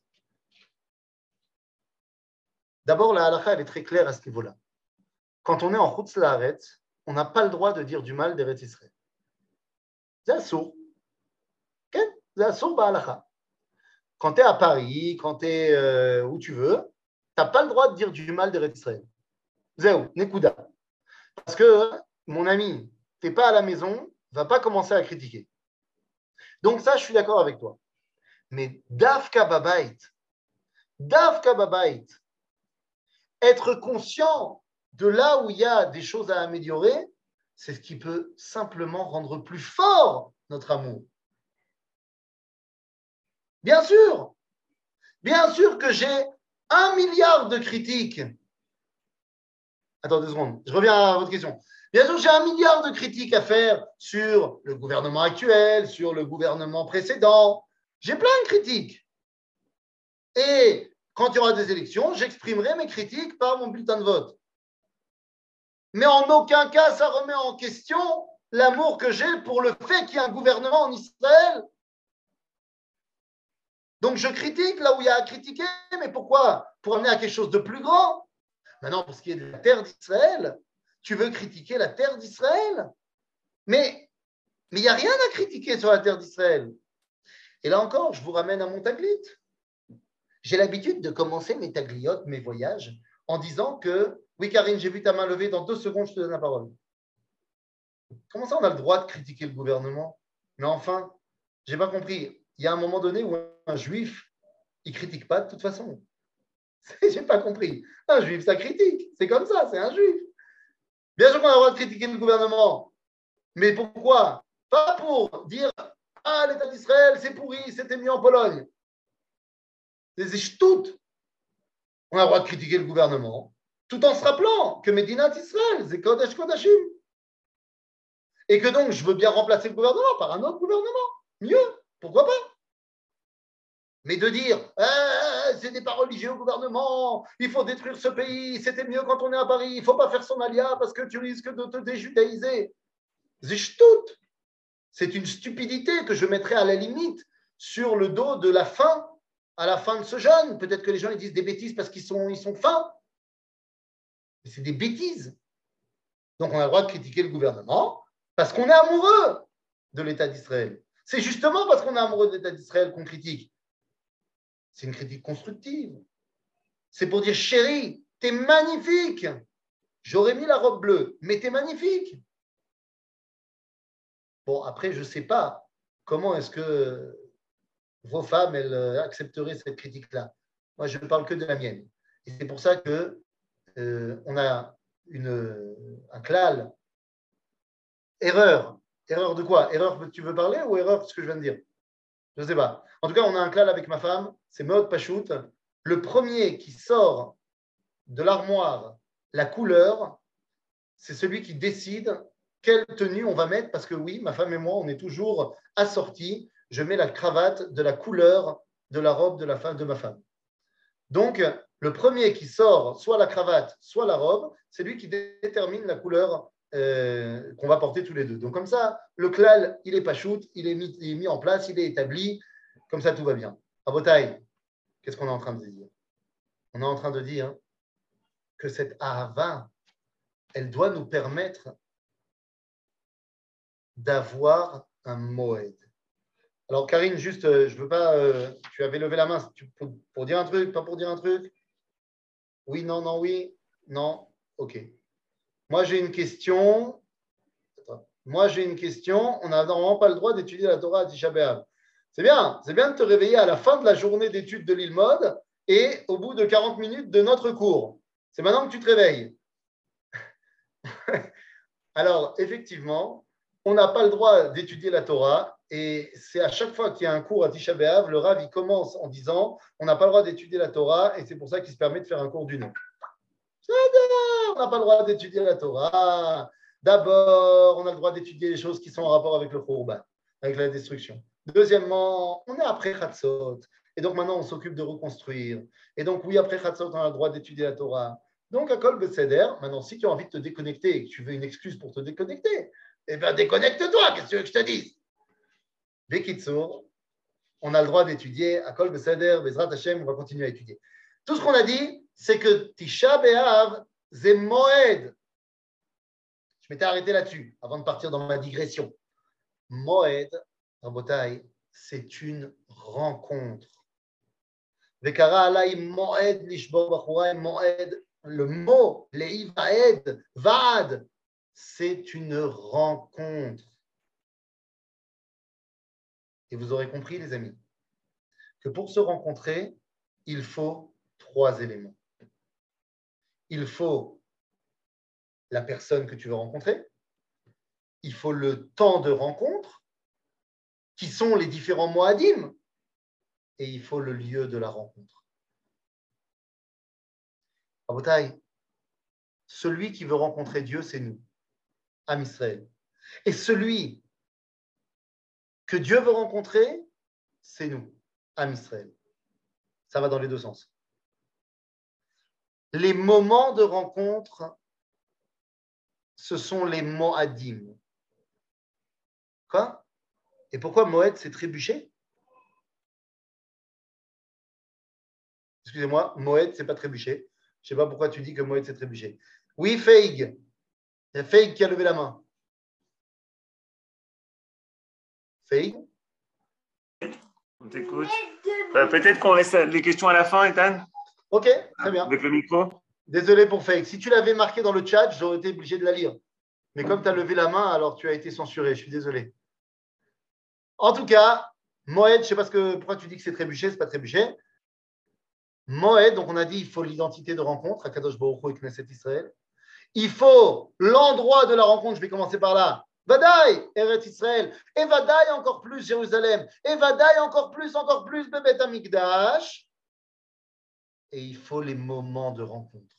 D'abord, la halakha, elle est très claire à ce niveau-là quand on est en Chutz Laaretz, on n'a pas le droit de dire du mal d'Eretz Israël. C'est assourd. C'est assourd ba'alacha. Quand tu es à Paris, quand tu es euh, où tu veux, tu n'as pas le droit de dire du mal d'Eretz Israël. Zéro, Nekuda. Parce que, mon ami, tu n'es pas à la maison, va pas commencer à critiquer. Donc ça, je suis d'accord avec toi. Mais Davka Babait, Davka Babait, être conscient de là où il y a des choses à améliorer, c'est ce qui peut simplement rendre plus fort notre amour. Bien sûr, bien sûr que j'ai un milliard de critiques. Attends deux secondes, je reviens à votre question. Bien sûr, j'ai un milliard de critiques à faire sur le gouvernement actuel, sur le gouvernement précédent. J'ai plein de critiques. Et quand il y aura des élections, j'exprimerai mes critiques par mon bulletin de vote mais en aucun cas ça remet en question l'amour que j'ai pour le fait qu'il y ait un gouvernement en Israël. Donc je critique là où il y a à critiquer, mais pourquoi? Pour amener à quelque chose de plus grand? Maintenant, pour ce qui est de la terre d'Israël, tu veux critiquer la terre d'Israël? Mais il n'y a rien à critiquer sur la terre d'Israël. Et là encore, je vous ramène à mon taglit. J'ai l'habitude de commencer mes tagliotes, mes voyages, en disant que oui, Karine, j'ai vu ta main levée. Dans deux secondes, je te donne la parole. Comment ça, on a le droit de critiquer le gouvernement? Mais enfin, j'ai pas compris. Il y a un moment donné où un juif, il critique pas de toute façon. J'ai pas compris. Un juif, ça critique. C'est comme ça, c'est un juif. Bien sûr qu'on a le droit de critiquer le gouvernement. Mais pourquoi? Pas pour dire Ah, l'État d'Israël, c'est pourri, c'était mieux en Pologne. C'est tout. On a le droit de critiquer le gouvernement, tout en se rappelant que Medina Israël, c'est Kodesh Kodashim. Et que donc, je veux bien remplacer le gouvernement par un autre gouvernement. Mieux, pourquoi pas? Mais de dire, eh, c'est des pas religieux au gouvernement, il faut détruire ce pays, c'était mieux quand on est à Paris, il ne faut pas faire son alia parce que tu risques de te déjudaïser. C'est une stupidité que je mettrais à la limite sur le dos de la fin, à la fin de ce jeûne. Peut-être que les gens ils disent des bêtises parce qu'ils sont, ils sont fins. Mais c'est des bêtises. Donc on a le droit de critiquer le gouvernement parce qu'on est amoureux de l'État d'Israël. C'est justement parce qu'on est amoureux de l'État d'Israël qu'on critique. C'est une critique constructive. C'est pour dire, chérie, t'es magnifique. J'aurais mis la robe bleue, mais t'es magnifique. Bon, après, je ne sais pas comment est-ce que vos femmes, elles euh, accepteraient cette critique-là. Moi, je ne parle que de la mienne. C'est pour ça que euh, on a un clal. Erreur. Erreur de quoi? Erreur, tu veux parler ou erreur ce que je viens de dire? Je ne sais pas. En tout cas, on a un clal avec ma femme, c'est Meot Pachout. Le premier qui sort de l'armoire la couleur, c'est celui qui décide quelle tenue on va mettre, parce que oui, ma femme et moi, on est toujours assortis. Je mets la cravate de la couleur de la robe de, ma femme. Donc, le premier qui sort soit la cravate, soit la robe, c'est lui qui détermine la couleur euh, qu'on va porter tous les deux. Donc, comme ça, le klal, il est pas shoot, il est mis en place, il est établi. Comme ça, tout va bien. À Botaï, qu'est-ce qu'on est en train de dire? On est en train de dire que cette Ahava, elle doit nous permettre d'avoir un Moed. Alors, Karine, juste, euh, je veux pas. Euh, tu avais levé la main pour, pour, dire un truc, pas pour dire un truc? Oui, non, non, oui, non. Ok. Moi, j'ai une question. Moi, j'ai une question. On n'a normalement pas le droit d'étudier la Torah à Tisha c'est bien, c'est bien de te réveiller à la fin de la journée d'études de l'île mode et au bout de 40 minutes de notre cours. C'est maintenant que tu te réveilles. Alors, effectivement, on n'a pas le droit d'étudier la Torah et c'est à chaque fois qu'il y a un cours à Tisha B'Av, le Rav commence en disant on n'a pas le droit d'étudier la Torah et c'est pour ça qu'il se permet de faire un cours d'une heure. On n'a pas le droit d'étudier la Torah. D'abord, on a le droit d'étudier les choses qui sont en rapport avec le Khurban, avec la destruction. Deuxièmement, on est après Khatsot. Et donc maintenant, on s'occupe de reconstruire. Et donc, oui, après Khatsot, on a le droit d'étudier la Torah. Donc, à Kol Beseder, maintenant, si tu as envie de te déconnecter et que tu veux une excuse pour te déconnecter, eh bien, déconnecte-toi. Qu'est-ce que tu veux que je te dise Bekitsour, on a le droit d'étudier à Kol Beseder, Bezrat Hashem, on va continuer à étudier. Tout ce qu'on a dit, c'est que Tisha B'Av, c'est Moed. Je m'étais arrêté là-dessus avant de partir dans ma digression. Moed, C'est une rencontre. Le mot, leivaed, vad, c'est une rencontre. Et vous aurez compris, les amis, que pour se rencontrer, il faut trois éléments. Il faut la personne que tu veux rencontrer, il faut le temps de rencontre, qui sont les différents Moadim, et il faut le lieu de la rencontre. Abotai, celui qui veut rencontrer Dieu, c'est nous, Am Israël. Et celui que Dieu veut rencontrer, c'est nous, Am Israël. Ça va dans les deux sens. Les moments de rencontre, ce sont les Moadim. Quoi? Et pourquoi Moed s'est trébuché Excusez-moi, Moed, c'est pas trébuché. Je ne sais pas pourquoi tu dis que Moed s'est trébuché. Oui, Feig. Il y a Feig qui a levé la main. Feig? On t'écoute. Euh, peut-être qu'on laisse les questions à la fin, Ethan? Ok, très bien. Avec le micro Désolé pour Feig. Si tu l'avais marqué dans le chat, j'aurais été obligé de la lire. Mais comme tu as levé la main, alors tu as été censuré. Je suis désolé. En tout cas, Moed, je ne sais pas ce que, pourquoi tu dis que c'est trébuché, ce n'est pas trébuché. Moed, donc on a dit il faut l'identité de rencontre, Akadosh Baruch et Knesset Israël. Il faut l'endroit de la rencontre, je vais commencer par là. Vadaï, Eretz Israël. Et Vadaï encore plus, Jérusalem. Et Vadaï encore plus, encore plus, Bebet Amikdash. Et il faut les moments de rencontre.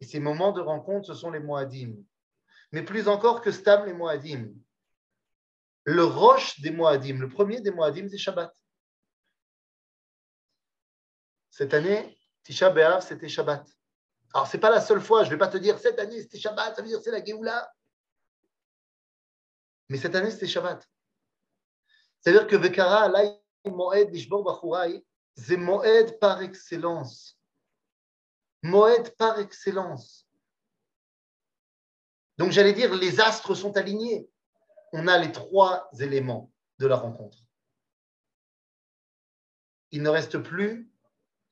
Et ces moments de rencontre, ce sont les Moadim. Mais plus encore que Stam, les Moadim. Le roche des Moadim, le premier des Moadim, c'est Shabbat. Cette année, Tisha B'Av, c'était Shabbat. Alors, ce n'est pas la seule fois, je ne vais pas te dire cette année c'était Shabbat, ça veut dire c'est la Géoula. Mais cette année c'était Shabbat. C'est-à-dire que Vekara, là, Moed, Lishbor Bachurai, c'est Moed par excellence. Moed par excellence. Donc, j'allais dire, les astres sont alignés. On a les trois éléments de la rencontre. Il ne reste plus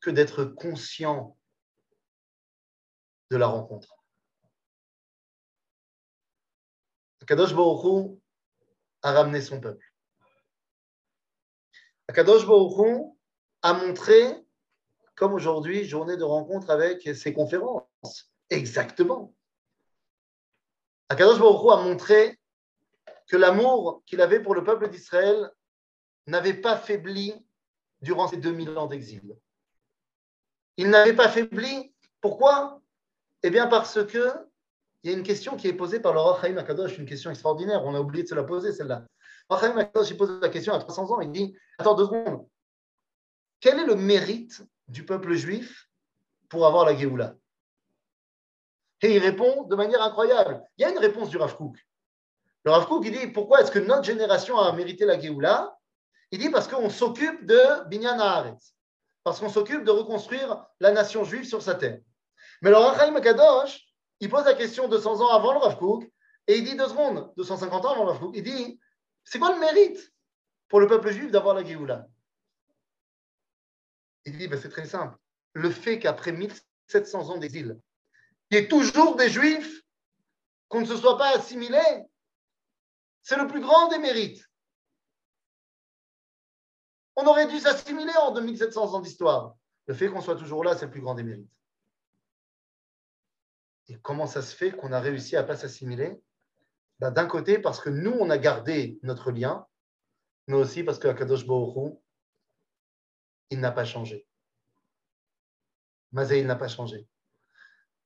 que d'être conscient de la rencontre. Akadosh Baruch a ramené son peuple. Akadosh Baruch a montré, comme aujourd'hui, journée de rencontre avec ses conférences. Exactement. Akadosh Baruch a montré que l'amour qu'il avait pour le peuple d'Israël n'avait pas faibli durant ces 2000 ans d'exil. Il n'avait pas faibli. Pourquoi? Eh bien parce que il y a une question qui est posée par le Roi Chaim Akadosh, une question extraordinaire. On a oublié de se la poser, celle-là. Le Chaim Akadosh, il pose la question à 300 ans. Il dit Attends deux secondes. Quel est le mérite du peuple juif pour avoir la Géoula? Et il répond de manière incroyable. Il y a une réponse du Rav Kook. Le Rav Kook, il dit Pourquoi est-ce que notre génération a mérité la Géoula? Il dit Parce qu'on s'occupe de Binyan Haaretz parce qu'on s'occupe de reconstruire la nation juive sur sa terre. Mais le Rachaim Kadosh, il pose la question 200 ans avant le Rav Kook, et il dit deux secondes, 250 ans avant le Rav Kook, il dit c'est quoi le mérite pour le peuple juif d'avoir la Géoula? Il dit ben, c'est très simple. Le fait qu'après 1700 ans d'exil, il y ait toujours des juifs qu'on ne se soit pas assimilé, c'est le plus grand des mérites. On aurait dû s'assimiler en 2700 ans d'histoire. Le fait qu'on soit toujours là, c'est le plus grand des mérites. Et comment ça se fait qu'on a réussi à ne pas s'assimiler? Ben, D'un côté, parce que nous, on a gardé notre lien, mais aussi parce que Akadosh Baruch il n'a pas changé. Mazé, il n'a pas changé.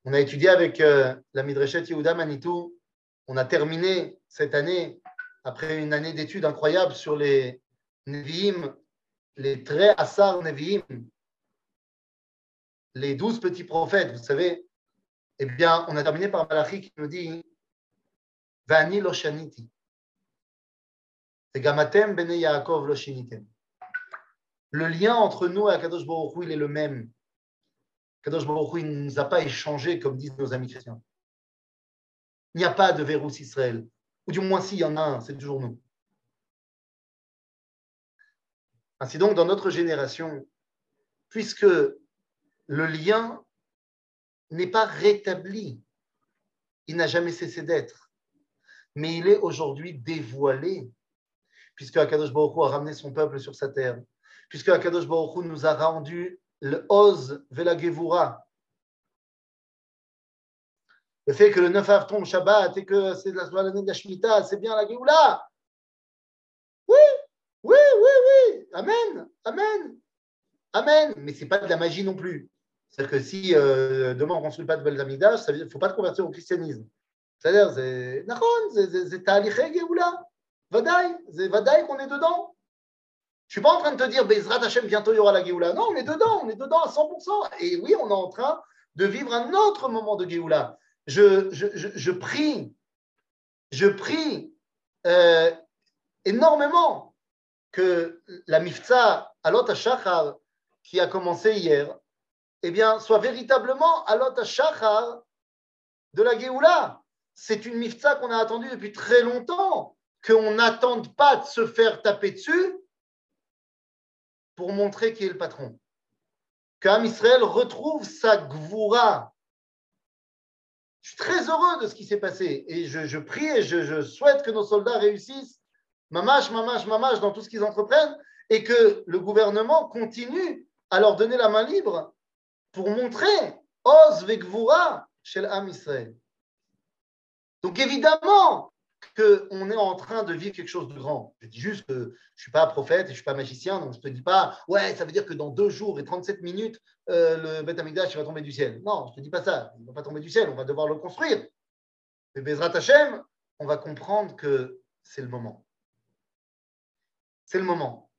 On a étudié avec euh, la Midreshet Yehuda Manitou. On a terminé cette année, après une année d'études incroyables sur les Nevi'im les traits Assar Nevi'im, les douze petits prophètes, vous savez, eh bien, on a terminé par Malachi qui nous dit Vani Le lien entre nous et Akadosh Baruch il est le même. Kadosh Baruch il ne nous a pas échangé comme disent nos amis chrétiens. Il n'y a pas de verrou Israël. Ou du moins, s'il y en a un, c'est toujours nous. Ainsi donc, dans notre génération, puisque le lien n'est pas rétabli, il n'a jamais cessé d'être, mais il est aujourd'hui dévoilé, puisque Akadosh Baruch a ramené son peuple sur sa terre, puisque Akadosh Baruch nous a rendu le Oz Velagevura. Le fait que le 9 av tombe Shabbat et que c'est la l'année de la Shemitah, c'est bien la Géoula. Oui, oui, oui, oui, Amen, Amen, Amen. Mais ce n'est pas de la magie non plus. C'est-à-dire que si euh, demain on ne construit pas de belles amidas, il ne faut pas te convertir au christianisme. C'est-à-dire, c'est c'est Ta'aliché Géoula. Vadaï, c'est Vadaï qu'on est dedans. Je ne suis pas en train de te dire, Bezrat Hashem, bientôt il y aura la Géoula. Non, on est dedans, on est dedans à 100%. Et oui, on est en train de vivre un autre moment de Géoula. Je, je, je, prie, je prie euh, énormément que la mifza Alot HaShachar qui a commencé hier, eh bien, soit véritablement Alot HaShachar de la Géoula. C'est une mifza qu'on a attendue depuis très longtemps, qu'on n'attende pas de se faire taper dessus pour montrer qui est le patron. Qu'Am Israël retrouve sa gvoura, Je suis très heureux de ce qui s'est passé et je, prie et je, souhaite que nos soldats réussissent, mamache, mamache, mamache, dans tout ce qu'ils entreprennent et que le gouvernement continue à leur donner la main libre pour montrer Oz Vekvura chez l'âme Israël. Donc évidemment qu'on est en train de vivre quelque chose de grand. Je dis juste que je ne suis pas prophète et je ne suis pas magicien, donc je ne te dis pas, ouais, ça veut dire que dans deux jours et 37 minutes, euh, le Beth Amikdash va tomber du ciel. Non, je ne te dis pas ça. Il ne va pas tomber du ciel, on va devoir le construire. Mais Bezrat Hashem, on va comprendre que c'est le moment. C'est le moment.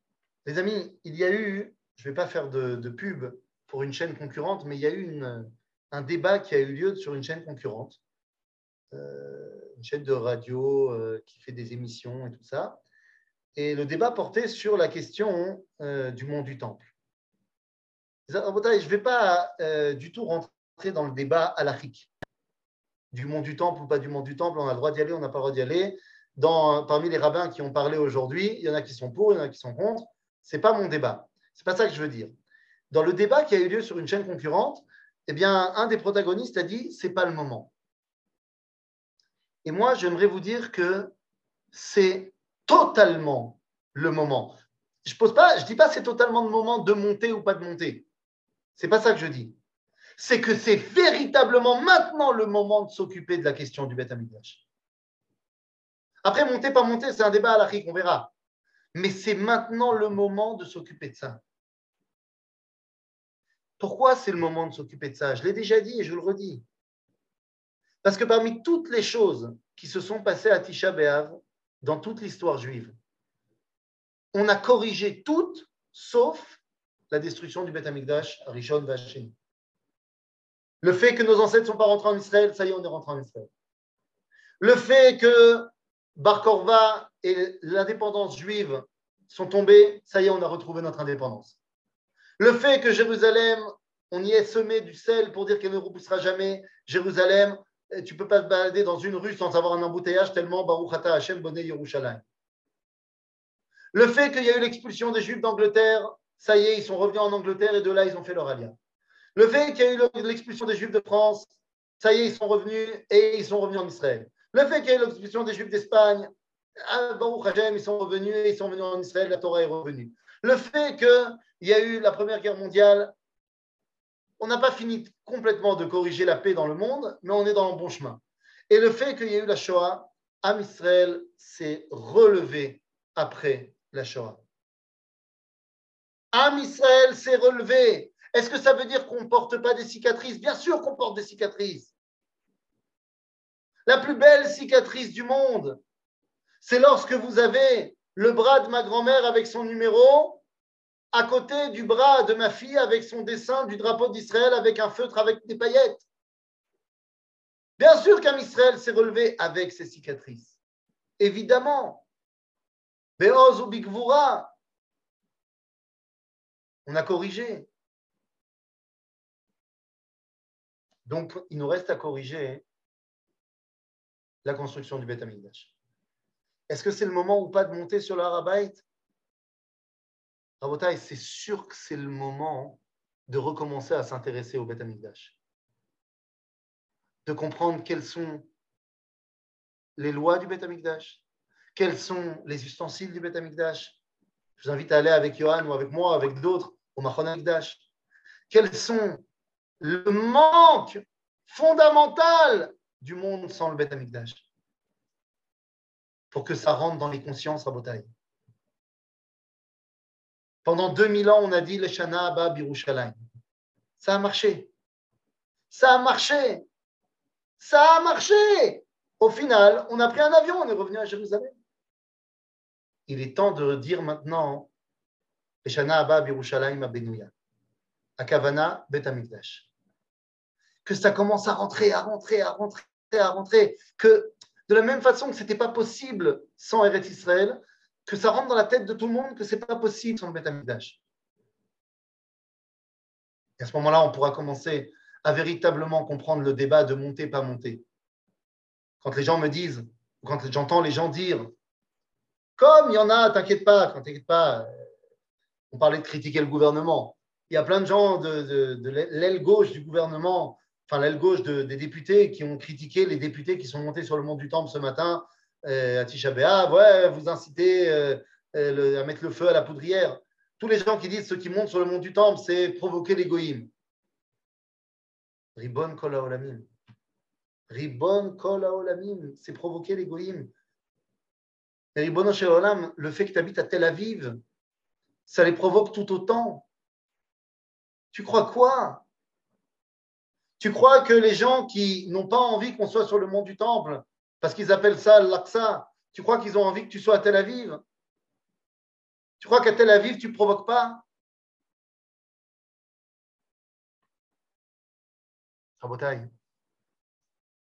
Les amis, il y a eu, je ne vais pas faire de, pub pour une chaîne concurrente, mais il y a eu un débat qui a eu lieu sur une chaîne concurrente. Euh, une chaîne de radio euh, qui fait des émissions et tout ça. Et le débat portait sur la question euh, du mont du Temple. Je ne vais pas du tout rentrer dans le débat halachique du mont du Temple ou pas du mont du Temple. On a le droit d'y aller, on n'a pas le droit d'y aller. Dans, parmi les rabbins qui ont parlé aujourd'hui, il y en a qui sont pour, il y en a qui sont contre. Ce n'est pas mon débat. Ce n'est pas ça que je veux dire. Dans le débat qui a eu lieu sur une chaîne concurrente, eh bien, un des protagonistes a dit c'est pas le moment. Et moi, j'aimerais vous dire que c'est totalement le moment. Je pose pas, je dis pas c'est totalement le moment de monter ou pas de monter. C'est pas ça que je dis. C'est que c'est véritablement maintenant le moment de s'occuper de la question du Beth. Après, monter, pas monter, c'est un débat à l'Afrique, on verra. Mais c'est maintenant le moment de s'occuper de ça. Pourquoi c'est le moment de s'occuper de ça? Je l'ai déjà dit et je le redis. Parce que parmi toutes les choses qui se sont passées à Tisha B'Av dans toute l'histoire juive, on a corrigé toutes sauf la destruction du Beth Amikdash à Rishon Vashim. Le fait que nos ancêtres ne sont pas rentrés en Israël, ça y est, on est rentré en Israël. Le fait que Bar Korva et l'indépendance juive sont tombés, ça y est, on a retrouvé notre indépendance. Le fait que Jérusalem, on y est semé du sel pour dire qu'elle ne repoussera jamais Jérusalem, tu peux pas te balader dans une rue sans avoir un embouteillage tellement Baruch Ata Hashem Bonne Yerushalayim. Le fait qu'il y a eu l'expulsion des Juifs d'Angleterre, ça y est, ils sont revenus en Angleterre et de là, ils ont fait leur alliance. Le fait qu'il y a eu l'expulsion des Juifs de France, ça y est, ils sont revenus et ils sont revenus en Israël. Le fait qu'il y ait l'expulsion des Juifs d'Espagne, ah, Baruch Hashem, ils sont revenus et ils sont venus en Israël, la Torah est revenue. Le fait qu'il y a eu la Première Guerre mondiale, on n'a pas fini complètement de corriger la paix dans le monde, mais on est dans le bon chemin. Et le fait qu'il y ait eu la Shoah, Am Israël s'est relevé après la Shoah. Am Israël s'est relevé. Est-ce que ça veut dire qu'on ne porte pas des cicatrices? Bien sûr qu'on porte des cicatrices. La plus belle cicatrice du monde, c'est lorsque vous avez le bras de ma grand-mère avec son numéro à côté du bras de ma fille avec son dessin du drapeau d'Israël avec un feutre avec des paillettes. Bien sûr qu'un Israël s'est relevé avec ses cicatrices. Évidemment. Beoz ou Bigvura. On a corrigé. Donc, il nous reste à corriger la construction du Beth. Est-ce que c'est le moment ou pas de monter sur le Harabait c'est sûr que c'est le moment de recommencer à s'intéresser au Beth. De comprendre quelles sont les lois du Beth quels sont les ustensiles du Beth. Je vous invite à aller avec Johan ou avec moi, avec d'autres, au Machon Amikdash. Quels sont le manque fondamental du monde sans le Beth pour que ça rentre dans les consciences, Rabotai. Pendant 2000 ans, on a dit le Shana Abba Birushalayim. Ça a marché. Ça a marché. Ça a marché. Au final, on a pris un avion, on est revenu à Jérusalem. Il est temps de dire maintenant le Shana Abba Birushalayim Abenouya. Akavana Bet Que ça commence à rentrer, à rentrer, à rentrer, à rentrer. Que de la même façon que ce n'était pas possible sans Eretz Israël, que ça rentre dans la tête de tout le monde que ce n'est pas possible sans le Beth Et à ce moment-là, on pourra commencer à véritablement comprendre le débat de monter, pas monter. Quand les gens me disent, quand j'entends les gens dire, comme il y en a, t'inquiète pas, t'inquiète pas, on parlait de critiquer le gouvernement. Il y a plein de gens de, l'aile gauche du gouvernement enfin l'aile gauche des députés qui ont critiqué les députés qui sont montés sur le mont du Temple ce matin euh, à Tisha. Ouais, vous incitez euh, à mettre le feu à la poudrière. Tous les gens qui disent ceux qui montent sur le mont du Temple, c'est provoquer l'égoïme. Ribon kol haolamim. Ribon kol haolamim, c'est provoquer l'égoïme. Ribon olam, le fait que tu habites à Tel Aviv, ça les provoque tout autant. Tu crois quoi? Tu crois que les gens qui n'ont pas envie qu'on soit sur le mont du Temple, parce qu'ils appellent ça l'Aqsa, tu crois qu'ils ont envie que tu sois à Tel Aviv? Tu crois qu'à Tel Aviv, tu ne provoques pas?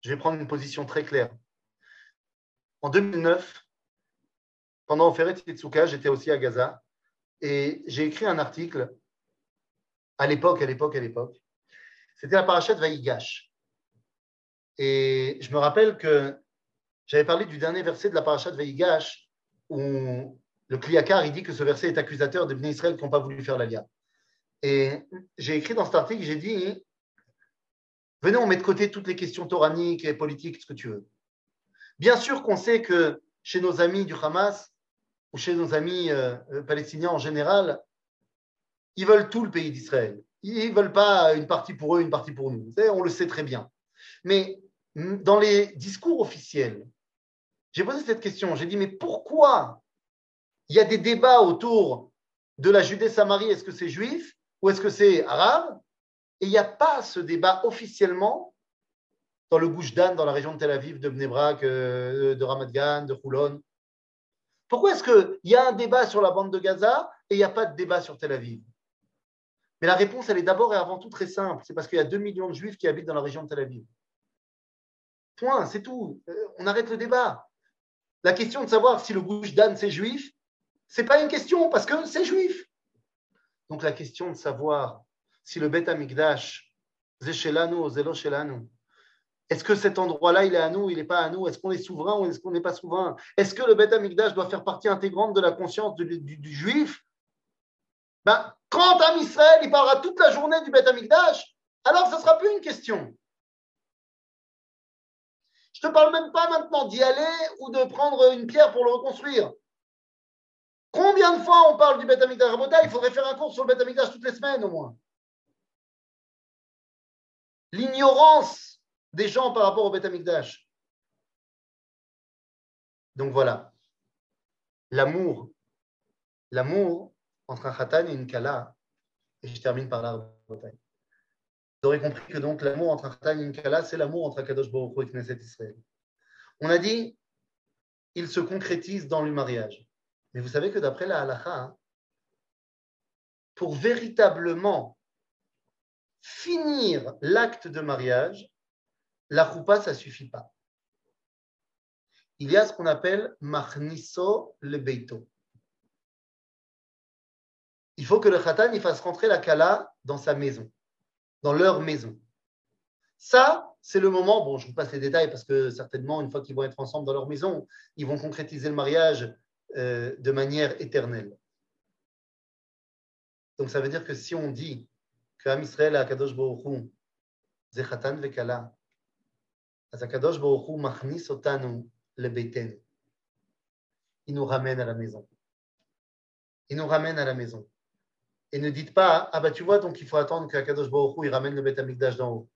Je vais prendre une position très claire. En 2009, pendant Oferet Yetsuka, j'étais aussi à Gaza et j'ai écrit un article à l'époque, à l'époque, à l'époque. C'était la parachute Vaïgash. Et je me rappelle que j'avais parlé du dernier verset de la parachute Vaïgash où le Kliakar, il dit que ce verset est accusateur des Israël qui n'ont pas voulu faire l'alia. Et j'ai écrit dans cet article, j'ai dit Venez, on met de côté toutes les questions toraniques et politiques, ce que tu veux. Bien sûr qu'on sait que chez nos amis du Hamas ou chez nos amis euh, euh, palestiniens en général, ils veulent tout le pays d'Israël. Ils ne veulent pas une partie pour eux, une partie pour nous. On le sait très bien. Mais dans les discours officiels, j'ai posé cette question. J'ai dit, mais pourquoi il y a des débats autour de la Judée-Samarie? Est-ce que c'est juif ou est-ce que c'est arabe? Et il n'y a pas ce débat officiellement dans le Gouche d'Anne, dans la région de Tel Aviv, de Bnebrak, euh, de Ramat Gan, de Houlon. Pourquoi est-ce qu'il y a un débat sur la bande de Gaza et il n'y a pas de débat sur Tel Aviv? Mais la réponse, elle est d'abord et avant tout très simple. C'est parce qu'il y a 2 millions de juifs qui habitent dans la région de Tel Aviv. Point, c'est tout. Euh, on arrête le débat. La question de savoir si le Gouche d'Anne c'est juif, ce n'est pas une question parce que c'est juif. Donc la question de savoir si le Bet Amikdash, est-ce que cet endroit-là, il est à nous, il n'est pas à nous? Est-ce qu'on est souverain ou est-ce qu'on n'est pas souverain? Est-ce que le Bet Amikdash doit faire partie intégrante de la conscience du, juif? Ben, Quand Am Israël, il parlera toute la journée du Bet Amikdash, alors ce ne sera plus une question. Je ne parle même pas maintenant d'y aller ou de prendre une pierre pour le reconstruire. Combien de fois on parle du Bet Amikdash Il faudrait faire un cours sur le Bet Amikdash toutes les semaines au moins l'ignorance des gens par rapport au Beth. Donc voilà, l'amour, l'amour entre un khatan et une kala, et je termine par là. Vous aurez compris que donc l'amour entre khatan et une kala, c'est l'amour entre Kadosh Baruch et Knesset Israël. On a dit, il se concrétise dans le mariage. Mais vous savez que d'après la halacha, hein, pour véritablement finir l'acte de mariage, la choupa, ça ne suffit pas. Il y a ce qu'on appelle machniso le beito. Il faut que le khatan il fasse rentrer la kala dans sa maison, dans leur maison. Ça, c'est le moment, bon, je vous passe les détails parce que certainement, une fois qu'ils vont être ensemble dans leur maison, ils vont concrétiser le mariage euh, de manière éternelle. Donc ça veut dire que si on dit que Am Israël à Kadosh Baruch Zechatan Vekala, Kadosh Baruch Machnis le Beten, il nous ramène à la maison. Il nous ramène à la maison. Et ne dites pas, ah bah tu vois, donc il faut attendre qu'Akadosh Baruch il ramène le Beth Amikdash d'en haut.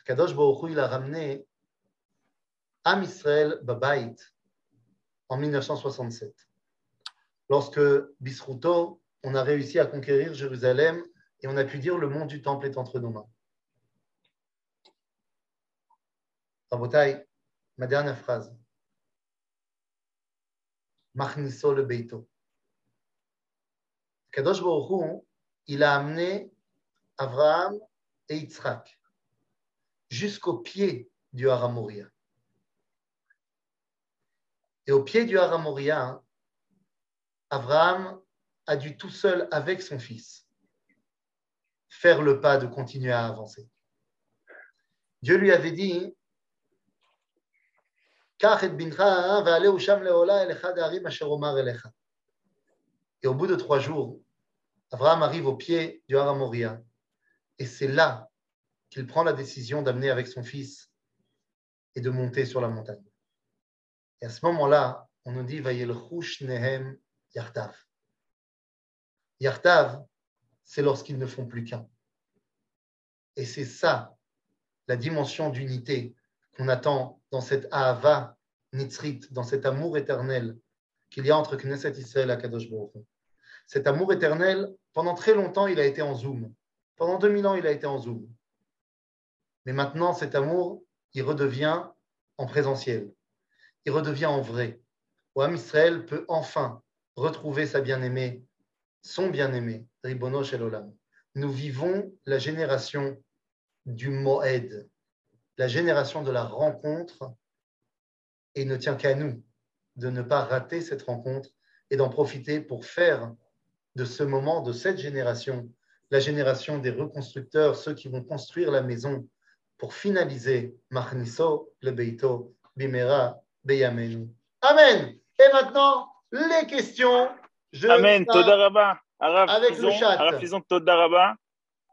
Akadosh Baruch il a ramené Am Israël Babait en 1967. Lorsque Bisruto, on a réussi à conquérir Jérusalem et on a pu dire le monde du temple est entre nos mains. Rabotai, ma dernière phrase. Machniso le beito. Kadosh Baruch il a amené Abraham et Yitzhak jusqu'au pied du Haramoria. Et au pied du Haramoria, Abraham a dû tout seul avec son fils faire le pas de continuer à avancer. Dieu lui avait dit et au bout de trois jours, Abraham arrive au pied du Haramoria. Et c'est là qu'il prend la décision d'amener avec son fils et de monter sur la montagne. Et à ce moment-là, on nous dit Vayelchush Nehem Yartav. Yartav, c'est lorsqu'ils ne font plus qu'un. Et c'est ça, la dimension d'unité qu'on attend dans cette Ahava Nitzrit, dans cet amour éternel qu'il y a entre Knesset Israël et Kadosh Baruch Cet amour éternel, pendant très longtemps, il a été en Zoom. Pendant 2000 ans, il a été en Zoom. Mais maintenant, cet amour, il redevient en présentiel. Il redevient en vrai. Où Israël peut enfin retrouver sa bien-aimée, son bien-aimé, Ribono Shel Olam. Nous vivons la génération du Moed, la génération de la rencontre, et ne tient qu'à nous de ne pas rater cette rencontre et d'en profiter pour faire de ce moment, de cette génération, la génération des reconstructeurs, ceux qui vont construire la maison pour finaliser Machniso le Beito Bimera Beyamenu. Amen. Et maintenant, les questions. Je Amen. Toda Avec le chat.